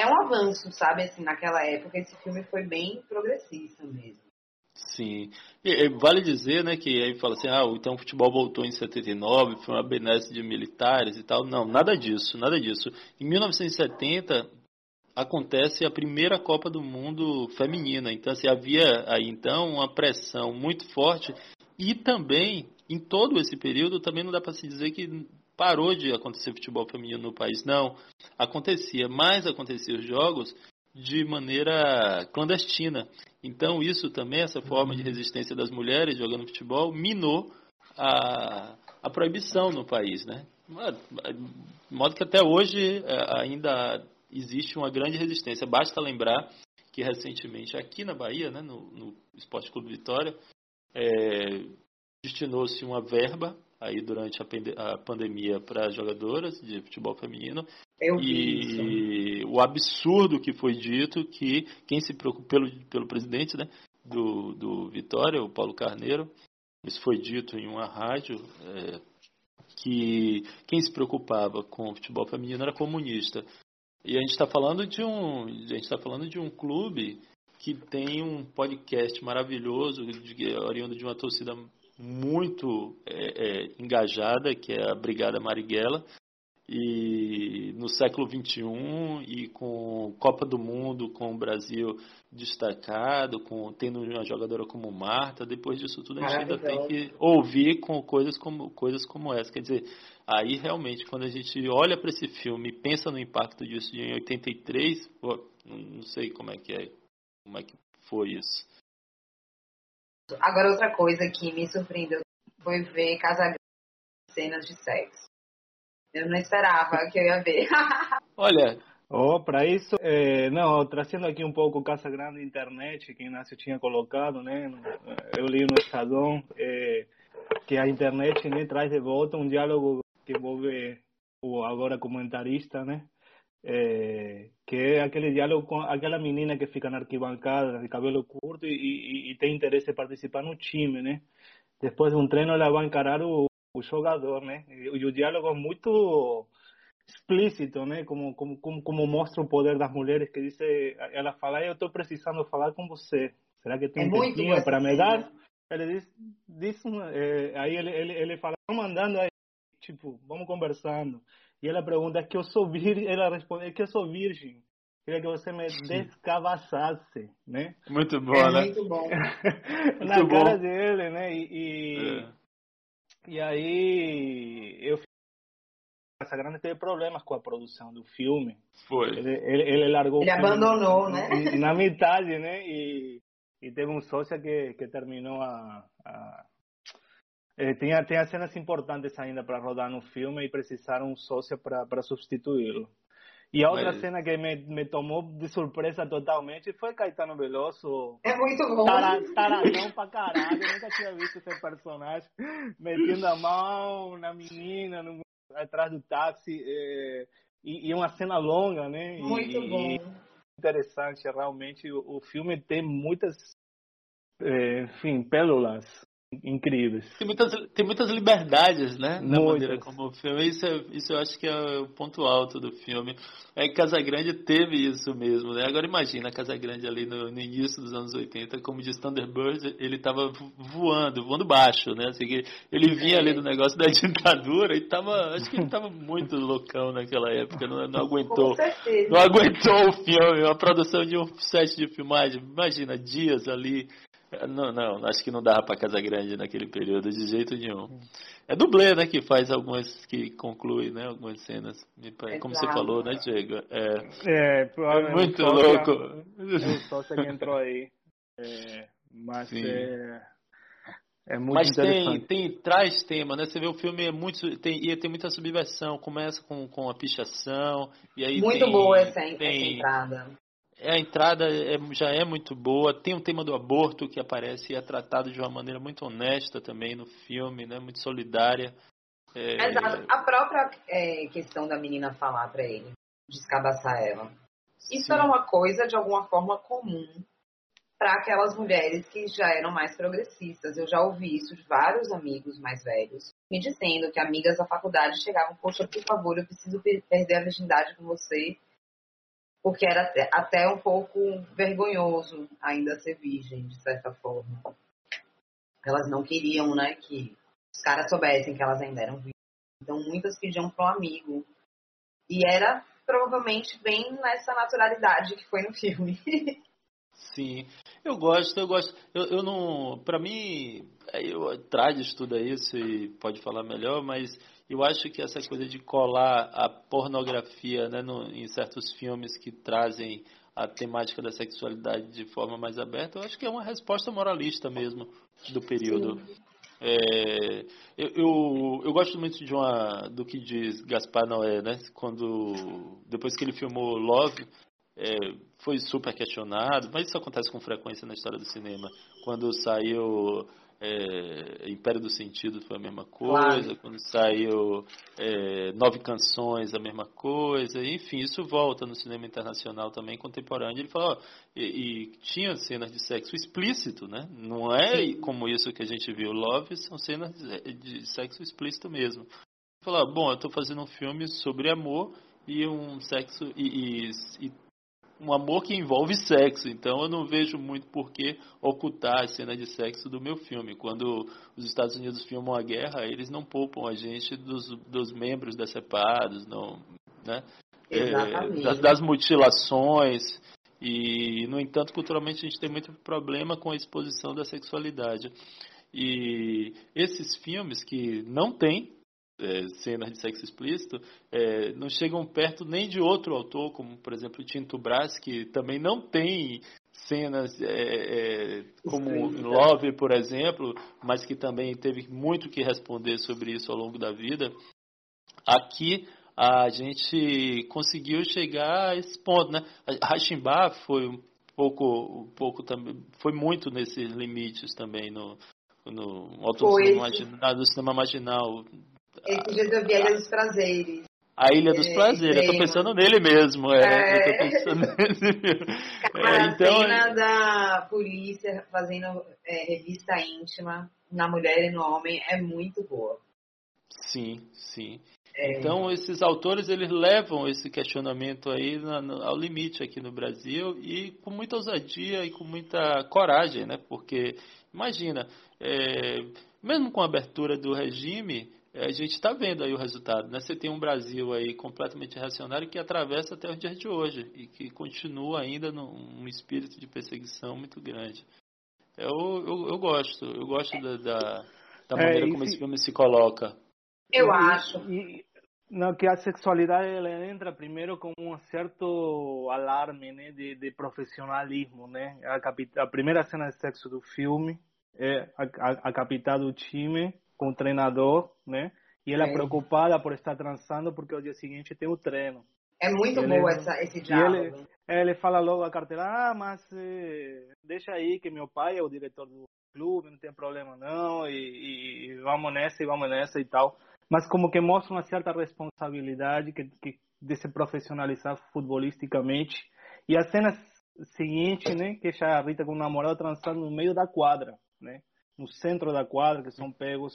é um avanço, sabe? Assim, naquela época esse filme foi bem progressista mesmo. Sim. E, vale dizer, né, que aí fala assim, ah, então o futebol voltou em 79, foi uma benesse de militares e tal. Não, nada disso, nada disso. Em 1970 acontece a primeira Copa do Mundo feminina. Então, assim, havia aí então uma pressão muito forte e também em todo esse período também não dá para se dizer que parou de acontecer futebol feminino no país. Não, acontecia, mas acontecia os jogos de maneira clandestina. Então isso também, essa forma de resistência das mulheres jogando futebol, minou a, a proibição no país, né? De modo que até hoje é, ainda existe uma grande resistência. Basta lembrar que recentemente aqui na Bahia, né, no, no Esporte Clube Vitória, é, destinou-se uma verba aí durante a, pandemia para jogadoras de futebol feminino. Eu e o absurdo que foi dito que quem se preocupa pelo, pelo presidente né, do, do Vitória, o Paulo Carneiro, isso foi dito em uma rádio, é, que quem se preocupava com o futebol feminino era comunista. E a gente está falando de um, a gente está falando de um clube que tem um podcast maravilhoso, de, oriundo de uma torcida muito é, é, engajada, que é a Brigada Marighella, e no século XXI e com Copa do Mundo, com o Brasil destacado, com tendo uma jogadora como Marta, depois disso tudo a gente ainda tem que ouvir com coisas como coisas como essa, quer dizer, aí realmente quando a gente olha para esse filme e pensa no impacto disso em 83, pô, não sei como é que é, como é que foi isso. Agora outra coisa que me surpreendeu foi ver Casagrande cenas de sexo. Eu não esperava que eu ia ver. Olha. Oh, para isso, é, não, trazendo aqui um pouco Casa Grande Internet, que Inácio tinha colocado, né? Eu li no Estadão é, que a internet né, traz de volta um diálogo que envolve o agora comentarista, né? É, que é aquele diálogo com aquela menina que fica na arquibancada, de cabelo curto e, e, e tem interesse em participar no time, né? Depois de um treino, ela vai encarar o, o jogador, né? E, e o diálogo é muito explícito, né? Como, como, como, como mostra o poder das mulheres, que dice, ela fala, eu estou precisando falar com você. Será que tem é um tempinho para me dar? Ele diz, diz é, aí ele, ele, ele fala, mandando aí, tipo, vamos conversando. E ela pergunta, é que eu sou virgem? Ela responde, é que eu sou virgem. Queria que você me descavaçasse, né? Muito bom, é né? Muito bom. Na muito cara bom. dele, né? E, e, é. e aí eu essa grande teve problemas com a produção do filme. Foi. Ele, ele, ele largou. Ele abandonou, né? Na metade, né? E, e teve um sócio que, que terminou a, a é, tinha, tinha cenas importantes ainda para rodar no filme e precisaram um sócio para substituí-lo. E a outra Mas... cena que me, me tomou de surpresa totalmente foi Caetano Veloso. É muito bom. Tara, taradão pra caralho. Eu nunca tinha visto esse personagem metendo a mão na menina, no, atrás do táxi. É, e, e, uma cena longa, né? Muito e, bom. E interessante, realmente. O, o filme tem muitas, é, enfim, pérolas incríveis. Tem muitas, tem muitas liberdades, né? Na muitas. maneira como o filme. Isso, é, isso eu acho que é o ponto alto do filme. É que Casagrande teve isso mesmo, né? Agora imagina Casagrande ali no, no início dos anos 80, como diz Thunderbird, ele estava voando, voando baixo, né? Assim, ele vinha ali do negócio da ditadura e tava. Acho que ele estava muito loucão naquela época, não, não aguentou. Não aguentou o filme, a produção de um set de filmagem. Imagina, dias ali não, não, acho que não dava para Casa Grande naquele período de jeito nenhum. É dublê, né, que faz algumas, que conclui, né, algumas cenas. Como você falou, né, Diego? É, é, é muito louco. É só você que entrou aí. É, mas Sim. é, é muito Mas tem, tem, traz tema, né? Você vê o filme é muito, tem, ia ter muita subversão. Começa com, com a pichação e aí muito tem, boa essa, tem, essa entrada a entrada é, já é muito boa. Tem o tema do aborto que aparece e é tratado de uma maneira muito honesta também no filme, né? Muito solidária. É... Exato. A própria é, questão da menina falar para ele, descabaçar ela. Isso Sim. era uma coisa de alguma forma comum para aquelas mulheres que já eram mais progressistas. Eu já ouvi isso de vários amigos mais velhos me dizendo que amigas da faculdade chegavam, poxa, por favor, eu preciso perder a virgindade com você porque era até um pouco vergonhoso ainda ser virgem, de certa forma. Elas não queriam, né, que os caras soubessem que elas ainda eram virgens. Então, muitas pediam para um amigo. E era provavelmente bem nessa naturalidade que foi no filme. Sim, eu gosto, eu gosto. Eu, eu não, para mim, eu Trades tudo isso e pode falar melhor, mas eu acho que essa coisa de colar a pornografia né, no, em certos filmes que trazem a temática da sexualidade de forma mais aberta, eu acho que é uma resposta moralista mesmo do período. É, eu, eu, eu, gosto muito de uma, do que diz Gaspar Noé, né? Quando, depois que ele filmou Love, é, foi super questionado, mas isso acontece com frequência na história do cinema. Quando saiu é, Império do Sentido foi a mesma coisa, claro. quando saiu é, Nove Canções, a mesma coisa, enfim, isso volta no cinema internacional também contemporâneo. Ele falou, ó, e, e, tinha cenas de sexo explícito, né? Não é Sim. como isso que a gente viu. Love são cenas de, de sexo explícito mesmo. Ele falou, bom, eu estou fazendo um filme sobre amor e um sexo e, e, e um amor que envolve sexo, então eu não vejo muito por que ocultar as cenas de sexo do meu filme. Quando os Estados Unidos filmam a guerra, eles não poupam a gente dos, dos membros decepados, não, né? É, das, das mutilações. E, no entanto, culturalmente a gente tem muito problema com a exposição da sexualidade. E esses filmes que não têm é, cenas de sexo explícito é, não chegam perto nem de outro autor, como por exemplo Tinto Brás, que também não tem cenas é, é como Love, por exemplo, mas que também teve muito que responder sobre isso ao longo da vida. Aqui a gente conseguiu chegar a esse ponto, né? Rachimba foi um pouco, um pouco também, foi muito nesses limites também no, no autor do cinema marginal a Ilha dos Prazeres. A Ilha dos é, Prazeres, eu tô pensando nele mesmo, é. é. Eu tô pensando nele mesmo. Cara, é, então... a cena da polícia fazendo é, revista íntima na mulher e no homem é muito boa. Sim, sim. É. Então esses autores eles levam esse questionamento aí na, no, ao limite aqui no Brasil e com muita ousadia e com muita coragem, né? Porque imagina, é, mesmo com a abertura do regime, é, a gente está vendo aí o resultado. Né? Você tem um Brasil aí completamente reacionário que atravessa até os dias de hoje e que continua ainda num espírito de perseguição muito grande. Eu, eu, eu gosto, eu gosto da, da, da é, maneira é, como se, esse filme se coloca. Eu e, acho. E, não, que a sexualidade ela entra primeiro com um certo alarme né, de, de profissionalismo. Né? A, a primeira cena de sexo do filme é a, a, a capitã do time com o treinador, né? E ela é. preocupada por estar transando porque o dia seguinte tem o treino. É muito ele, bom essa, esse diálogo. Ele, ele fala logo a carteira, ah, mas eh, deixa aí que meu pai é o diretor do clube, não tem problema não, e, e, vamos nessa e vamos nessa e tal. Mas como que mostra uma certa responsabilidade que, que de se profissionalizar futbolisticamente. E a cena seguinte, né, que já a Rita com o namorado transando no meio da quadra, né? No centro da quadra, que são pegos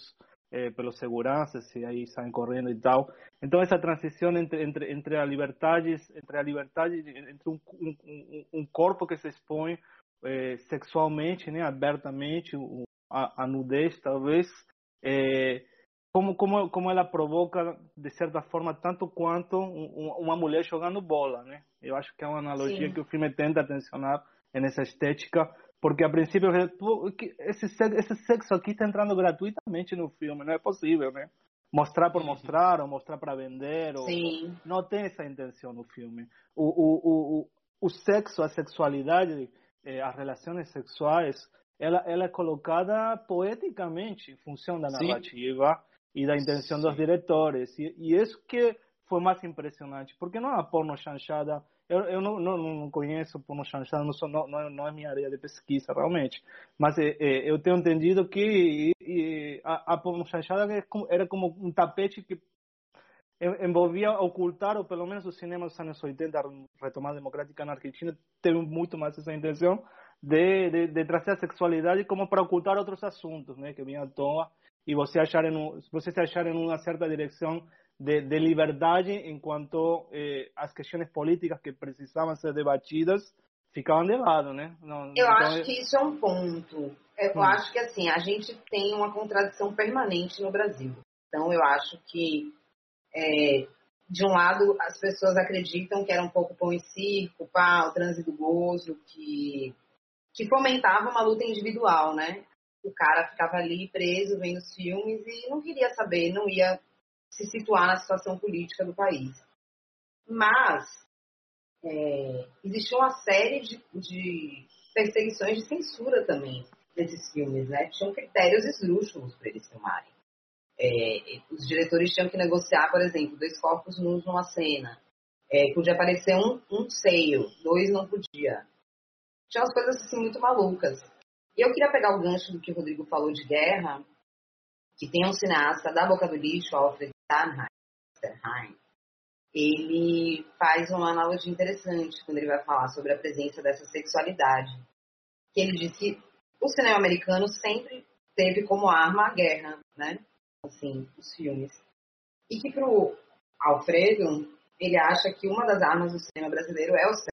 eh, pelos seguranças e aí saem correndo e tal. Então essa transição entre entre entre a liberdade entre a liberdade entre um, um, um corpo que se expõe eh, sexualmente, né, abertamente, a, a nudez talvez, eh, como como como ela provoca de certa forma tanto quanto uma mulher jogando bola, né? Eu acho que é uma analogia Sim. que o filme tenta atencionar nessa estética porque a princípio esse, esse sexo aqui está entrando gratuitamente no filme, não é possível, né? Mostrar por mostrar, ou mostrar para vender, ou, não tem essa intenção no filme. O, o, o, o sexo, a sexualidade, eh, as relações sexuais, ela, ela é colocada poeticamente em função da narrativa Sim. e da intenção dos diretores. E, e isso que foi mais impressionante, porque não é uma porno chanchada eu, eu não, não, não conheço porno chanchada, não, sou, não, não é minha área de pesquisa realmente, mas é, é, eu tenho entendido que e, a, a porno chanchada era como um tapete que envolvia ocultar, ou pelo menos o cinema dos anos 80, a retomada democrática na Argentina, teve muito mais essa intenção de, de, de trazer a sexualidade como para ocultar outros assuntos, né, que vinham à toa, e você achar em um, você se achar em uma certa direção de, de liberdade enquanto eh, as questões políticas que precisavam ser debatidas ficavam de lado, né? Não, eu então, acho que isso é um ponto. Eu hum. acho que assim a gente tem uma contradição permanente no Brasil. Então eu acho que é, de um lado as pessoas acreditam que era um pouco pão e circo, pá, o trânsito gozo, que que fomentava uma luta individual, né? O cara ficava ali preso vendo os filmes e não queria saber, não ia se situar na situação política do país. Mas é, existiu uma série de, de, perseguições de censura também nesses filmes, né? Tinham critérios esdrúxulos para eles filmarem. É, os diretores tinham que negociar, por exemplo, dois corpos nus numa cena. É, podia aparecer um, um seio, dois não podia. Tinha umas coisas assim muito malucas. E eu queria pegar o gancho do que o Rodrigo falou de guerra, que tem um cineasta da Boca do Lixo, Alfred Sternheim, ele faz uma analogia interessante quando ele vai falar sobre a presença dessa sexualidade. Que ele diz que o cinema americano sempre teve como arma a guerra, né? Assim, os filmes. E que pro Alfredo, ele acha que uma das armas do cinema brasileiro é o sexo.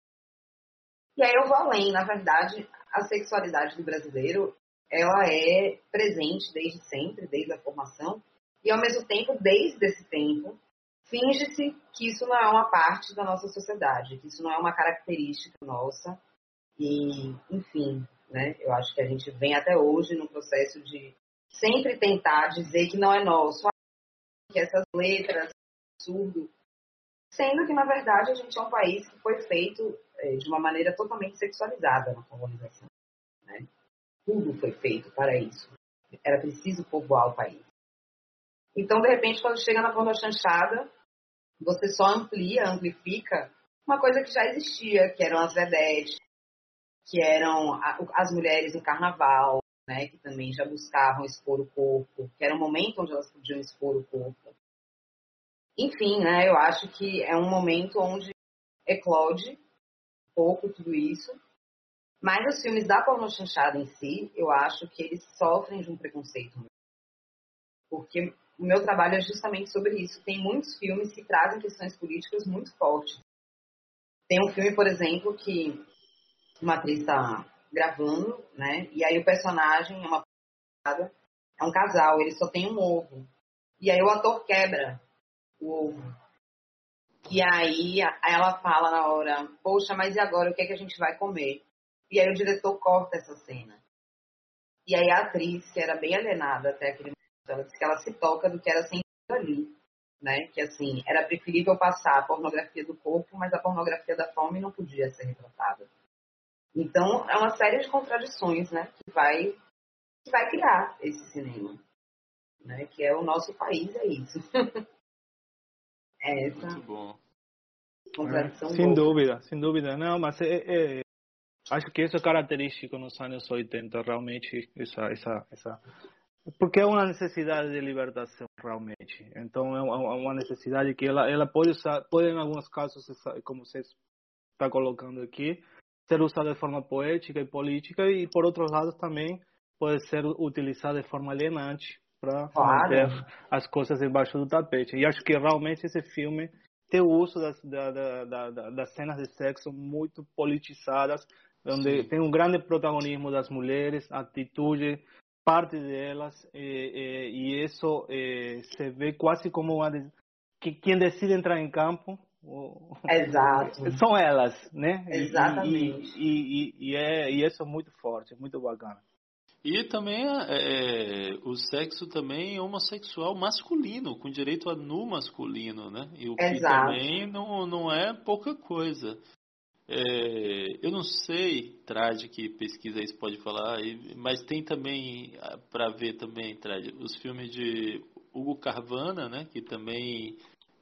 E aí eu vou além, na verdade, a sexualidade do brasileiro, ela é presente desde sempre, desde a formação, e ao mesmo tempo, desde esse tempo, finge-se que isso não é uma parte da nossa sociedade, que isso não é uma característica nossa, e, enfim, né, eu acho que a gente vem até hoje no processo de sempre tentar dizer que não é nosso, que essas letras, absurdo, sendo que, na verdade, a gente é um país que foi feito é, de uma maneira totalmente sexualizada na colonização. Né? Tudo foi feito para isso. Era preciso povoar o país. Então, de repente, quando chega na porno chanchada, você só amplia, amplifica uma coisa que já existia, que eram as vedetes, que eram as mulheres no carnaval, né, que também já buscavam expor o corpo, que era um momento onde elas podiam expor o corpo. Enfim, né, eu acho que é um momento onde eclode pouco tudo isso. Mas os filmes da pornochanchada em si, eu acho que eles sofrem de um preconceito. Porque o meu trabalho é justamente sobre isso. Tem muitos filmes que trazem questões políticas muito fortes. Tem um filme, por exemplo, que uma atriz está gravando, né? E aí o personagem é uma é um casal, ele só tem um ovo. E aí o ator quebra o ovo. E aí ela fala na hora, poxa, mas e agora o que é que a gente vai comer? E aí o diretor corta essa cena. E aí a atriz, que era bem alienada até aquele ela disse que ela se toca do que era sentido ali. Né? Que assim, era preferível passar a pornografia do corpo, mas a pornografia da fome não podia ser retratada. Então, é uma série de contradições, né? Que vai, que vai criar esse cinema. Né? Que é o nosso país, é isso. é essa Muito bom. contradição. É, sem boa. dúvida, sem dúvida. Não, mas é, é, acho que isso é característico nos anos 80, realmente, essa, essa, essa porque é uma necessidade de libertação realmente. Então é uma necessidade que ela, ela pode usar, pode em alguns casos, como você está colocando aqui, ser usada de forma poética e política e por outros lados também pode ser utilizada de forma alienante para Claro. manter as coisas debaixo do tapete. E acho que realmente esse filme tem o uso das, da, da, da, da- das cenas de sexo muito politizadas, onde Sim. tem um grande protagonismo das mulheres, atitude, parte delas, e, e, e isso eh, se vê quase como uma. de- Que quem decide entrar em campo o- Exato. são elas, né? E- Exatamente. E, e, e, e, é, e isso é muito forte, muito bacana. E também é, o sexo também é homossexual masculino, com direito a nu masculino, né? E o que Exato. também não, não é pouca coisa. É, eu não sei, Trad, que pesquisa isso pode falar, mas tem também, para ver também, Trad, os filmes de Hugo Carvana, né? Que também,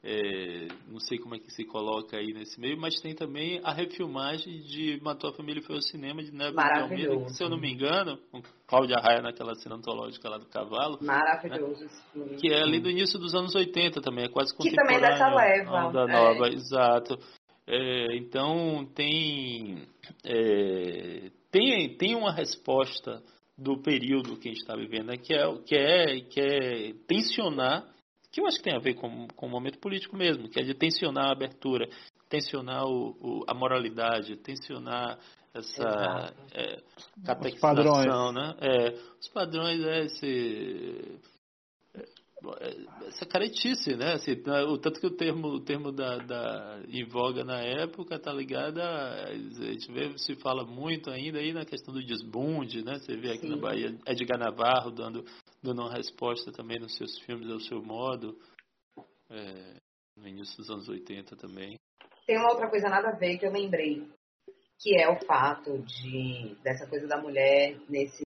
é, não sei como é que se coloca aí nesse meio, mas tem também a refilmagem de Matou a Família e Foi ao Cinema, de Neves de Almeida, que, se eu não me engano, com Cláudia Raia naquela cena antológica lá do cavalo, Maravilhoso esse filme. que é ali do início dos anos 80 também, é quase Que também é dessa contemporâneo leva, da é. nova, exato. É, então tem, é, tem tem uma resposta do período que a gente está vivendo, que é que é que é tensionar, que eu acho que tem a ver com, com o momento político mesmo, que é de tensionar a abertura, tensionar o, o- a moralidade, tensionar essa é, Os catequização, padrões. né? É, os padrões é esse essa caretice, né? Assim, tá- o tanto que o termo, o termo da, da em voga na época tá ligado a, a gente vê, se fala muito ainda aí na questão do desbunde, né? Você vê aqui Sim. na Bahia Edgar Navarro dando dando uma resposta também nos seus filmes ao seu modo, é, no início dos anos 80 também. Tem uma outra coisa nada a ver que eu lembrei, que é o fato de dessa coisa da mulher nesse,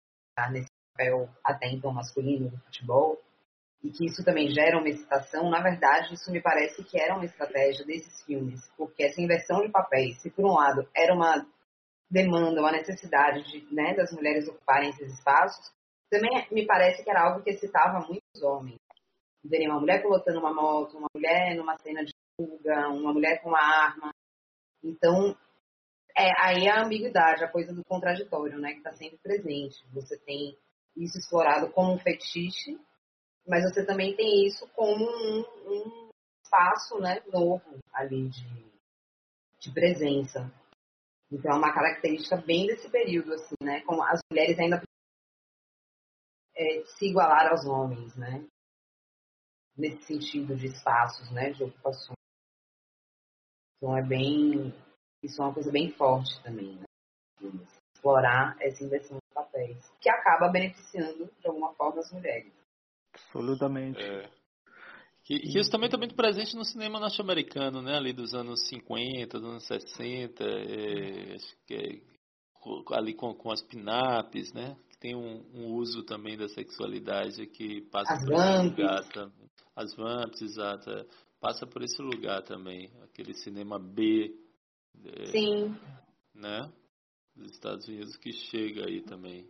nesse papel até então masculino do futebol, e que isso também gera uma excitação. Na verdade, isso me parece que era uma estratégia desses filmes, porque essa inversão de papéis, se por um lado era uma demandam a necessidade de, né, das mulheres ocuparem esses espaços, também me parece que era algo que excitava muitos homens. Verem uma mulher pilotando uma moto, uma mulher numa cena de fuga, uma mulher com uma arma. Então, é, aí a ambiguidade, a coisa do contraditório, né, que está sempre presente. Você tem isso explorado como um fetiche, mas você também tem isso como um, um espaço né, novo ali de, de presença. Então é uma característica bem desse período, assim, né? Como as mulheres ainda é, se igualar aos homens, né? Nesse sentido de espaços, né? De ocupações. Então é bem. Isso é uma coisa bem forte também, né? Explorar essa inversão de papéis, que acaba beneficiando de alguma forma as mulheres. Absolutamente. É. Que, que, isso também está muito presente no cinema norte-americano, né? Ali dos anos 50, dos anos 60, é, acho que é, ali com, com as pin-ups, né? Que tem um, um, uso também da sexualidade que passa as por esse lugar. As vamps, exato. É, passa por esse lugar também. Aquele cinema B. É, Sim. Né? Dos Estados Unidos que chega aí também.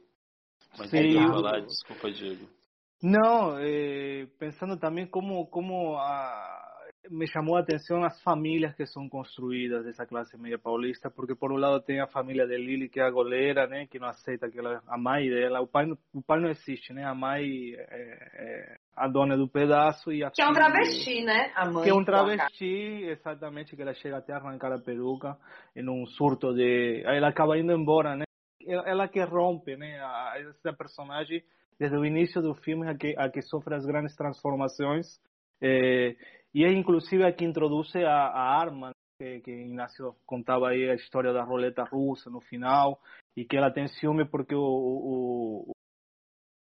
Mas Sim. falar, desculpa, Diego. No, eh, pensando también cómo, cómo ah, me llamó la atención las familias que son construidas de esa clase media paulista, porque por un lado tem a família de Lili, que é a goleira, né, que não aceita aquela, a mãe dela, o pai, o pai não existe, né, a mãe é, é a dona do pedaço e a Que é um travesti, né, a mãe. Que é um travesti, exatamente, que ela chega até a arrancar a peruca em um surto de... Ela acaba indo embora, né, ela que rompe, né, a, essa personagem desde o início do filme a que, a que sofre as grandes transformações eh, e é inclusive a que introduz a, a arma que, que Inácio contava aí a história da roleta russa no final e que ela tem ciúme porque o, o,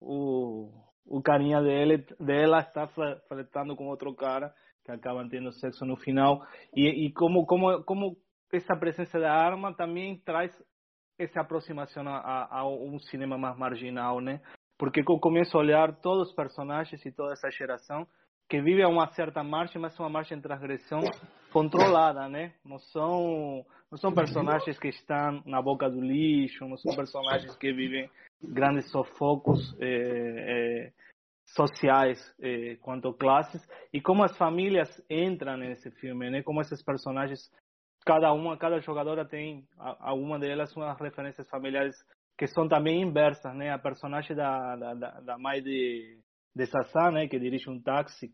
o, o carinha dele, dela está flertando com outro cara que acabam tendo sexo no final e, e como, como, como essa presença da arma também traz essa aproximação a, a, um cinema mais marginal, né? Porque eu começo a olhar todos os personagens e toda essa geração que vive a uma certa margem, mas uma margem de transgressão controlada, né? Não são, não são personagens que estão na boca do lixo, não são personagens que vivem grandes sofocos eh, eh, sociais eh, quanto classes e como as famílias entram nesse filme, né? Como esses personagens, cada uma, cada jogadora tem alguma delas umas referências familiares que são também inversas, né? A personagem da, da, da mãe de, de Sassá, né? Que dirige um táxi,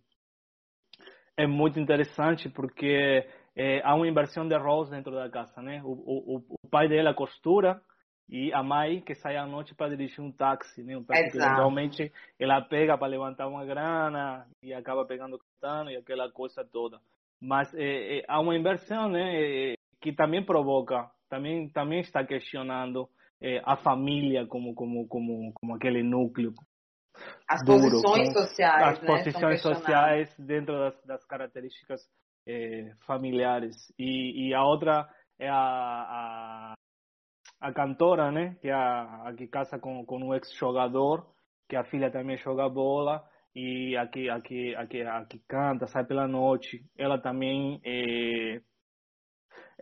é muito interessante porque é, há uma inversão de roles dentro da casa, né? O, o, o pai dela costura e a mãe que sai à noite para dirigir um táxi, né? Um táxi Exato. que geralmente ela pega para levantar uma grana e acaba pegando cantando e aquela coisa toda. Mas é, é, há uma inversão, né? que também provoca, também também está questionando é, a família como, como, como, como aquele núcleo. As duro, posições sociais. As né, posições sociais dentro das, das características é, familiares. E, e a outra é a, a, a cantora, né? Que é a, a que casa com, com um ex-jogador, que a filha também joga bola e aqui aqui aqui aqui canta sai pela noite ela também é,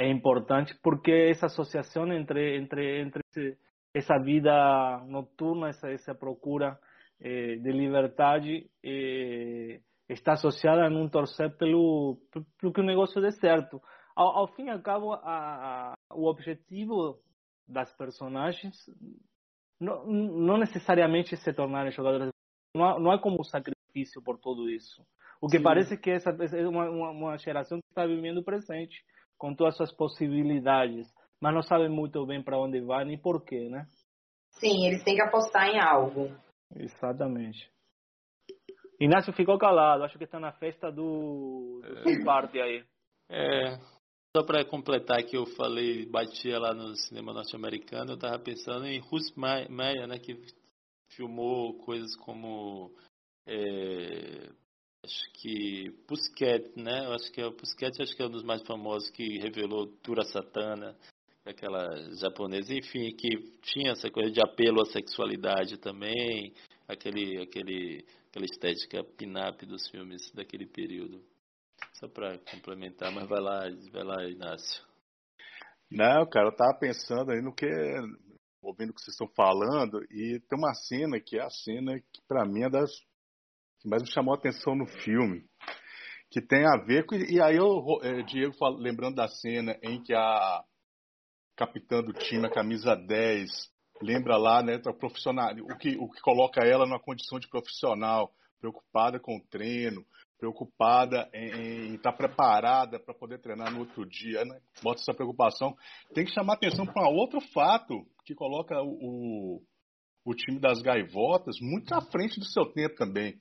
é importante porque essa associação entre entre entre essa vida noturna essa essa procura eh, de liberdade eh, está associada a não torcer pelo pelo que o negócio dê certo. Ao, ao fim e ao cabo a, a, o objetivo das personagens não, não necessariamente se tornarem jogadores. Não não há como sacrifício por tudo isso. O que Sim. parece que essa é uma, uma, uma geração que está vivendo o presente com todas as suas possibilidades, mas não sabem muito bem para onde vai nem porquê, né? Sim, eles têm que apostar em algo. Exatamente. Inácio ficou calado, acho que está na festa do, do é. parte aí. É, só para completar que eu falei, batia lá no cinema norte-americano, eu estava pensando em Russ Meyer, né, que filmou coisas como é, acho que Pusquet, né? Eu acho que é o Pusquet, acho que é um dos mais famosos que revelou Tura Satana, aquela japonesa, enfim, que tinha essa coisa de apelo à sexualidade também, aquele, aquele, aquela estética pin-up dos filmes daquele período. Só para complementar, mas vai lá, vai lá, Inácio. Não, cara, eu tava pensando aí no que. ouvindo o que vocês estão falando, e tem uma cena que é a cena que para mim é das que mais me chamou a atenção no filme. Que tem a ver com. E aí eu, é, Diego, lembrando da cena em que a capitã do time, a camisa 10, lembra lá, né, profissional, o que, o que coloca ela numa condição de profissional, preocupada com o treino, preocupada em estar tá preparada para poder treinar no outro dia, né? Bota essa preocupação. Tem que chamar atenção para outro fato que coloca o, o time das gaivotas muito à frente do seu tempo também.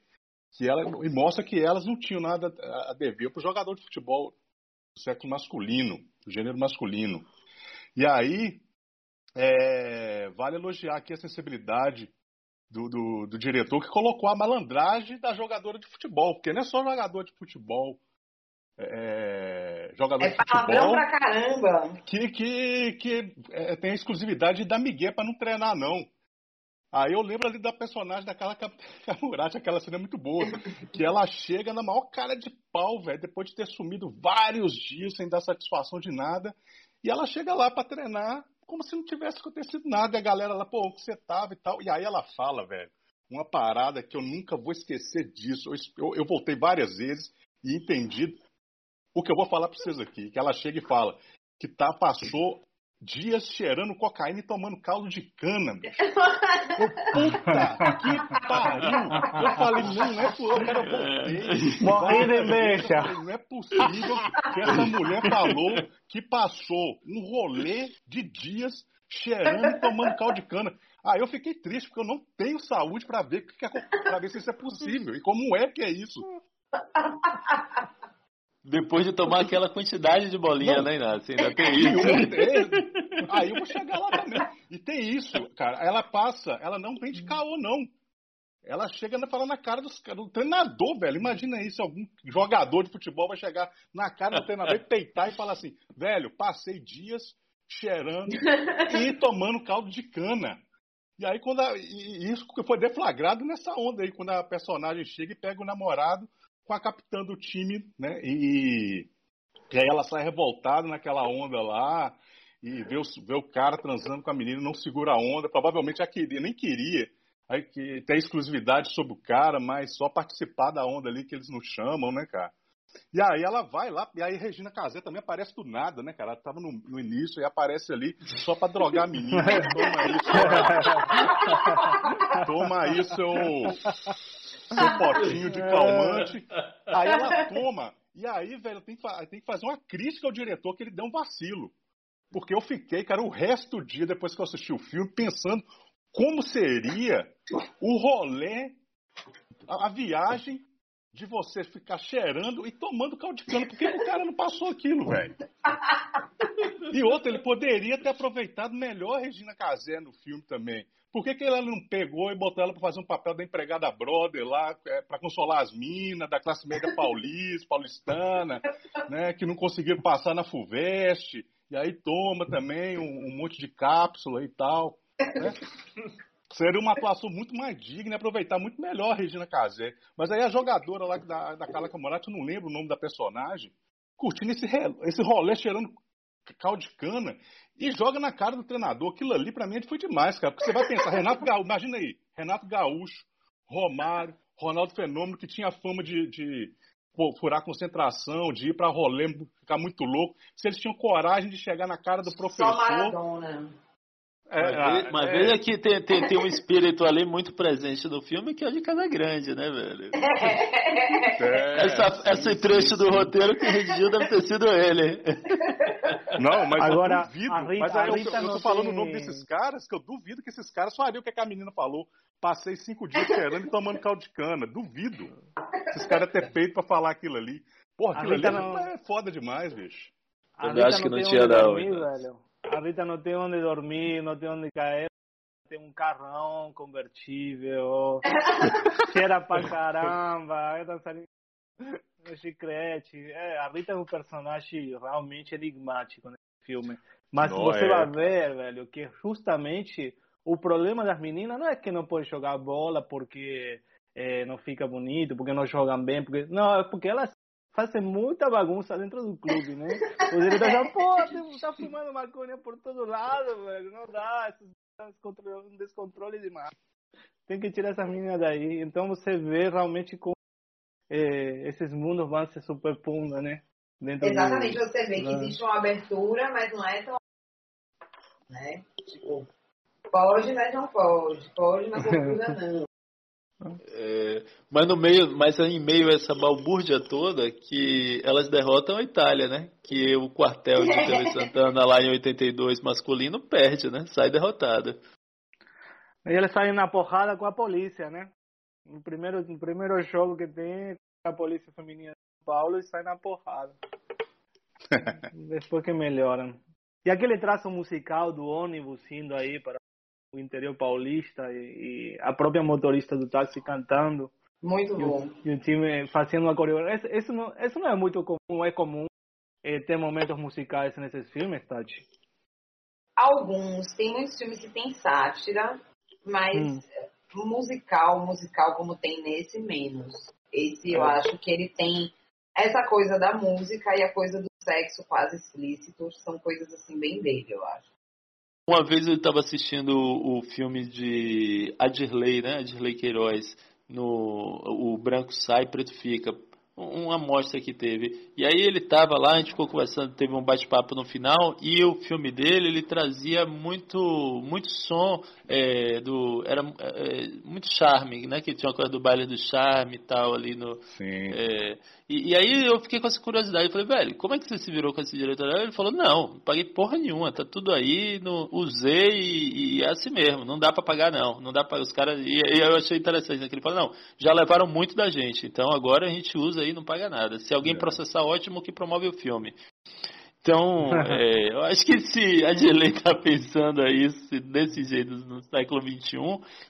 Que ela, e mostra que elas não tinham nada a dever para o jogador de futebol do século masculino, do gênero masculino. E aí, é, vale elogiar aqui a sensibilidade do, do, do, diretor que colocou a malandragem da jogadora de futebol, porque não é só jogador de futebol. É, jogador é de futebol pra caramba. que, que, que é, tem a exclusividade da Miguel para não treinar, não. Aí eu lembro ali da personagem daquela Camurati, aquela cena é muito boa, que ela chega na maior cara de pau, velho, depois de ter sumido vários dias sem dar satisfação de nada, e ela chega lá para treinar como se não tivesse acontecido nada. E a galera lá, pô, você tava e tal. E aí ela fala, velho, uma parada que eu nunca vou esquecer disso. Eu, eu voltei várias vezes e entendi o que eu vou falar para vocês aqui. Que ela chega e fala que tá, passou dias cheirando cocaína e tomando caldo de cana, bicho. puta que pariu! Eu falei, não, não é possível, eu voltei. Morri de mexa. Não é possível que essa mulher falou que passou um rolê de dias cheirando e tomando caldo de cana. Aí eu fiquei triste, porque eu não tenho saúde para ver, pra ver se isso é possível. E como é que é isso? Depois de tomar aquela quantidade de bolinha, não, né, Inácio? Ainda tem isso. Aí eu vou chegar lá também. E tem isso, cara. Ela passa, ela não vem de caô, não. Ela chega a falar na cara dos, do treinador, velho. Imagina isso, algum jogador de futebol vai chegar na cara do treinador e peitar e falar assim, velho, passei dias cheirando e tomando caldo de cana. E aí, quando a, e isso foi deflagrado nessa onda aí, quando a personagem chega e pega o namorado com a capitã do time, né? E, e aí ela sai revoltada naquela onda lá e vê o, vê o cara transando com a menina, não segura a onda, provavelmente já queria, nem queria aí, que, ter exclusividade sobre o cara, mas só participar da onda ali que eles não chamam, né, cara? E aí ela vai lá, e aí Regina Casé também aparece do nada, né, cara? Ela tava no, no início e aparece ali só pra drogar a menina. Toma isso. Toma aí seu, seu potinho de calmante. Aí ela toma. E aí, velho, tem que, tem que fazer uma crítica ao diretor que ele deu um vacilo. Porque eu fiquei, cara, o resto do dia, depois que eu assisti o filme, pensando como seria o rolê, a, a viagem de você ficar cheirando e tomando caldo de cana. Por que o cara não passou aquilo, velho? E outro, ele poderia ter aproveitado melhor Regina Casé no filme também. Por que, que ela não pegou e botou ela para fazer um papel da empregada brother lá, é, para consolar as minas da classe média paulista, paulistana, né, que não conseguiram passar na FUVEST, e aí toma também um, um monte de cápsula e tal. Né? Seria uma atuação muito mais digna e aproveitar muito melhor a Regina Casé. Mas aí a jogadora lá da, da Carla Camorati, eu não lembro o nome da personagem, curtindo esse, esse rolê cheirando caldo de cana e joga na cara do treinador. Aquilo ali, pra mim, foi demais, cara. Porque você vai pensar, Renato Gaúcho, imagina aí, Renato Gaúcho, Romário, Ronaldo Fenômeno, que tinha fama de, de furar concentração, de ir pra rolê, ficar muito louco. Se eles tinham coragem de chegar na cara do professor. Só Maradona. É, mas, é, veja que tem, tem, tem, um espírito ali muito presente no filme que é de Casa Grande, né, velho? É, essa, esse trecho do roteiro que redigiu deve ter sido ele. Não, mas Agora, eu duvido. Rita, mas aí eu, eu tô falando tem... o nome desses caras, que eu duvido que esses caras fariam o que a menina falou. Passei cinco dias esperando e tomando caldo de cana. Duvido. Esses caras ter peito pra falar aquilo ali. Porra, aquilo ali não... é foda demais, bicho. Eu acho que não, tinha não. velho. A Rita não tem onde dormir, não tem onde cair. Tem um carrão convertível, cheira pra caramba, é dançarina no chiclete. É, a Rita é um personagem realmente enigmático nesse filme. Mas não você é. vai ver, velho, que justamente o problema das meninas não é que não pode jogar bola porque é, não fica bonito, porque não jogam bem, porque não, é porque elas fazem muita bagunça dentro do clube, né? Os diretores falam, pô, tá fumando maconha por todo lado, velho, não dá, um descontrole demais. Tem que tirar essas meninas daí. Então você vê realmente como é, esses mundos vão se superpondo, né? Dentro Exatamente, do... você vê que existe uma abertura, mas não é tão. Né? Tipo, pode, mas não pode. Pode, mas abertura não. É, mas no meio, mas em meio a essa balbúrdia toda, que elas derrotam a Itália, né? Que o quartel de Tele Santana lá em 82 masculino perde, né? Sai derrotada. E eles saem na porrada com a polícia, né? No primeiro, no primeiro jogo que tem a polícia feminina de São Paulo e sai na porrada. Depois que melhoram. E aquele traço musical do ônibus indo aí para o interior paulista e, e a própria motorista do táxi cantando. Muito bom. E, e o time fazendo uma coreografia. Isso não, isso não é muito comum, é comum é, ter momentos musicais nesses filmes, Tati? Alguns. Tem muitos filmes que tem sátira, mas hum. musical, musical como tem nesse, menos. Esse eu é. acho que ele tem essa coisa da música e a coisa do sexo quase explícito, são coisas assim bem dele, eu acho. Uma vez eu estava assistindo o, filme de Adirley, né? Adirley Queiroz, no O Branco Sai, Preto Fica uma amostra que teve. E aí ele estava lá, a gente ficou conversando, teve um bate-papo no final, e o filme dele, ele trazia muito muito som, é, do era é, muito charme, né? Que tinha uma coisa do baile do charme e tal ali no... Sim. É, e, e, aí eu fiquei com essa curiosidade, eu falei, velho, como é que você se virou com esse diretor? Ele falou, não, não paguei porra nenhuma, tá tudo aí, no, usei e, e, é assim mesmo, não dá para pagar não, não dá para os caras... E, e, eu achei interessante, né? Que ele falou, não, já levaram muito da gente, então agora a gente usa aí, não paga nada. Se alguém é. processar, ótimo que promove o filme. Então, é, eu acho que se a Gelei tá pensando isso desse jeito no século XXI,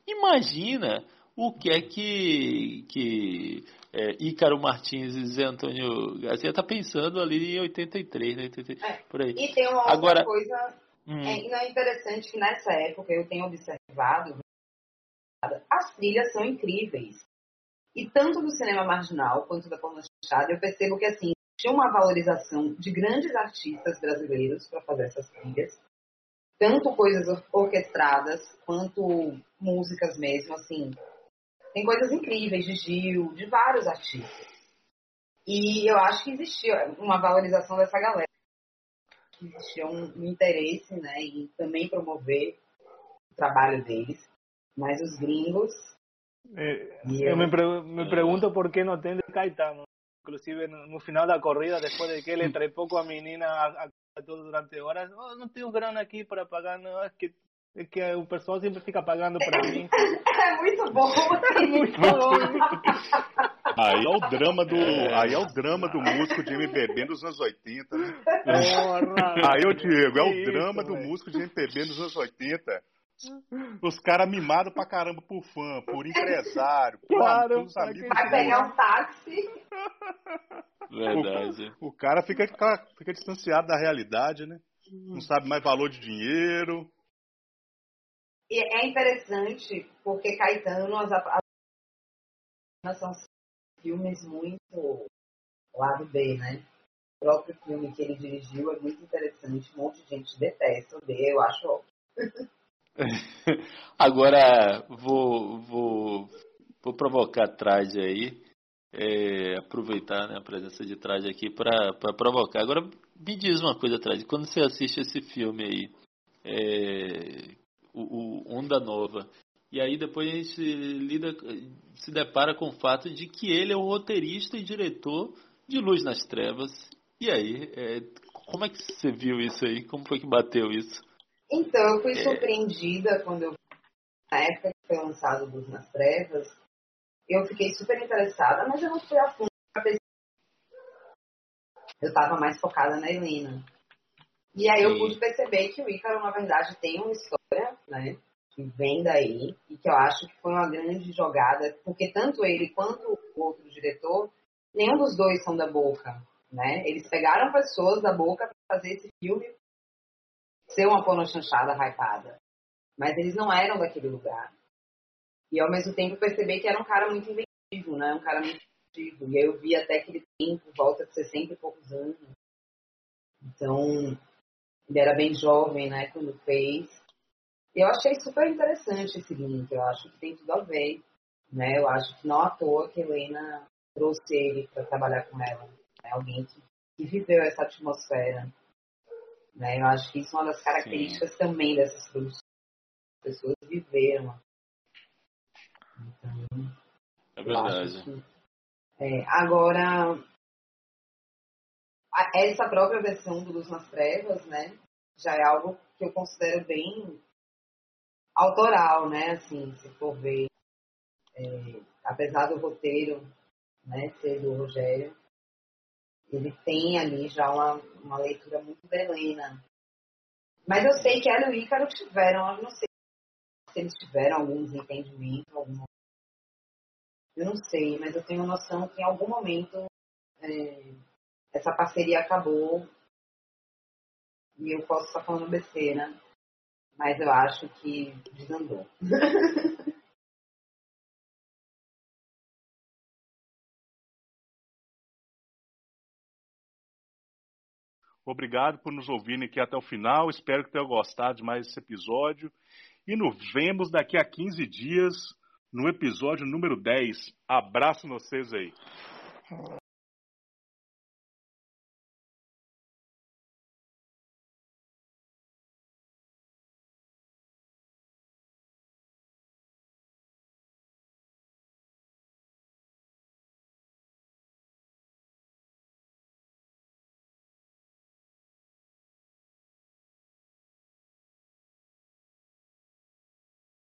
imagina o que é que, que é, Ícaro Martins e Zé Antônio Garcia tá pensando ali em 83, né? 83, é, por aí. E tem uma outra Agora, coisa hum. é, é interessante que nessa época eu tenho observado as trilhas são incríveis. E tanto do cinema marginal quanto da porno chanchada, eu percebo que assim, tinha uma valorização de grandes artistas brasileiros para fazer essas trilhas. Tanto coisas orquestradas quanto músicas mesmo, assim, tem coisas incríveis de Gil, de vários artistas. E eu acho que existia uma valorização dessa galera. Existia um, um interesse né, em também promover o trabalho deles. Mas os gringos. É, eu, me, me pergunto por que não tem Caetano. Inclusive no, final da corrida, depois de que ele trepou com a menina a, a, durante horas, oh, não tenho grana aqui para pagar, não, é que que o pessoal sempre fica pagando pra mim. É muito bom. É muito bom. Aí é o drama do, aí é o drama do músico de MPB nos anos 80, né? Porra, aí, ô Diego, é o drama do músico de MPB nos anos 80. Os caras mimados pra caramba por fã, por empresário, claro, por amigos. Vai pegar um táxi. Verdade. O, o cara fica, fica distanciado da realidade, né? Não sabe mais valor de dinheiro. E é interessante porque Caetano, as, as são filmes muito lado B, né? O próprio filme que ele dirigiu é muito interessante, um monte de gente detesta o B, eu acho óbvio. Agora vou, vou, vou provocar atrás aí, é, aproveitar né, a presença de trás aqui para provocar. Agora me diz uma coisa atrás, quando você assiste esse filme aí, é, o, o Onda Nova. E aí depois a gente lida, se depara com o fato de que ele é o roteirista e diretor de Luz nas Trevas. E aí, é, como é que você viu isso aí? Como foi que bateu isso? Então, eu fui é... surpreendida quando eu na época que foi lançado Luz nas Trevas, eu fiquei super interessada, mas eu não fui a fundo Eu estava mais focada na Helena. E aí eu pude perceber que o Ícaro, na verdade, tem uma história, né? Que vem daí, e que eu acho que foi uma grande jogada, porque tanto ele quanto o outro diretor, nenhum dos dois são da boca, né? Eles pegaram pessoas da boca para fazer esse filme ser uma chanchada hypada. Mas eles não eram daquele lugar. E ao mesmo tempo perceber que era um cara muito inventivo, né? Um cara muito E aí eu vi até aquele tempo, volta de 60 e poucos anos. Então, ele era bem jovem, né, quando fez. Eu achei super interessante esse link, eu acho que tem tudo a ver. Né? Eu acho que não à toa que Helena trouxe ele para trabalhar com ela. Né? Alguém que, que, viveu essa atmosfera. Né? Eu acho que isso é uma das características Sim. também dessas produções. As pessoas viveram. Então, é verdade. Que, é, agora, a, essa própria versão do Luz nas Trevas, né? Já é algo que eu considero bem autoral, né? Assim, se for ver. É, apesar do roteiro né, ser do Rogério, ele tem ali já uma, uma leitura muito da Helena. Mas eu sei que ela e o Ícaro tiveram, eu não sei se eles tiveram algum desentendimento, alguma... eu não sei, mas eu tenho noção que em algum momento é, essa parceria acabou e eu posso estar falando besteira, mas eu acho que desandou. Obrigado por nos ouvirem aqui até o final. Espero que tenham gostado de mais esse episódio. E nos vemos daqui a 15 dias no episódio número 10. Abraço vocês aí.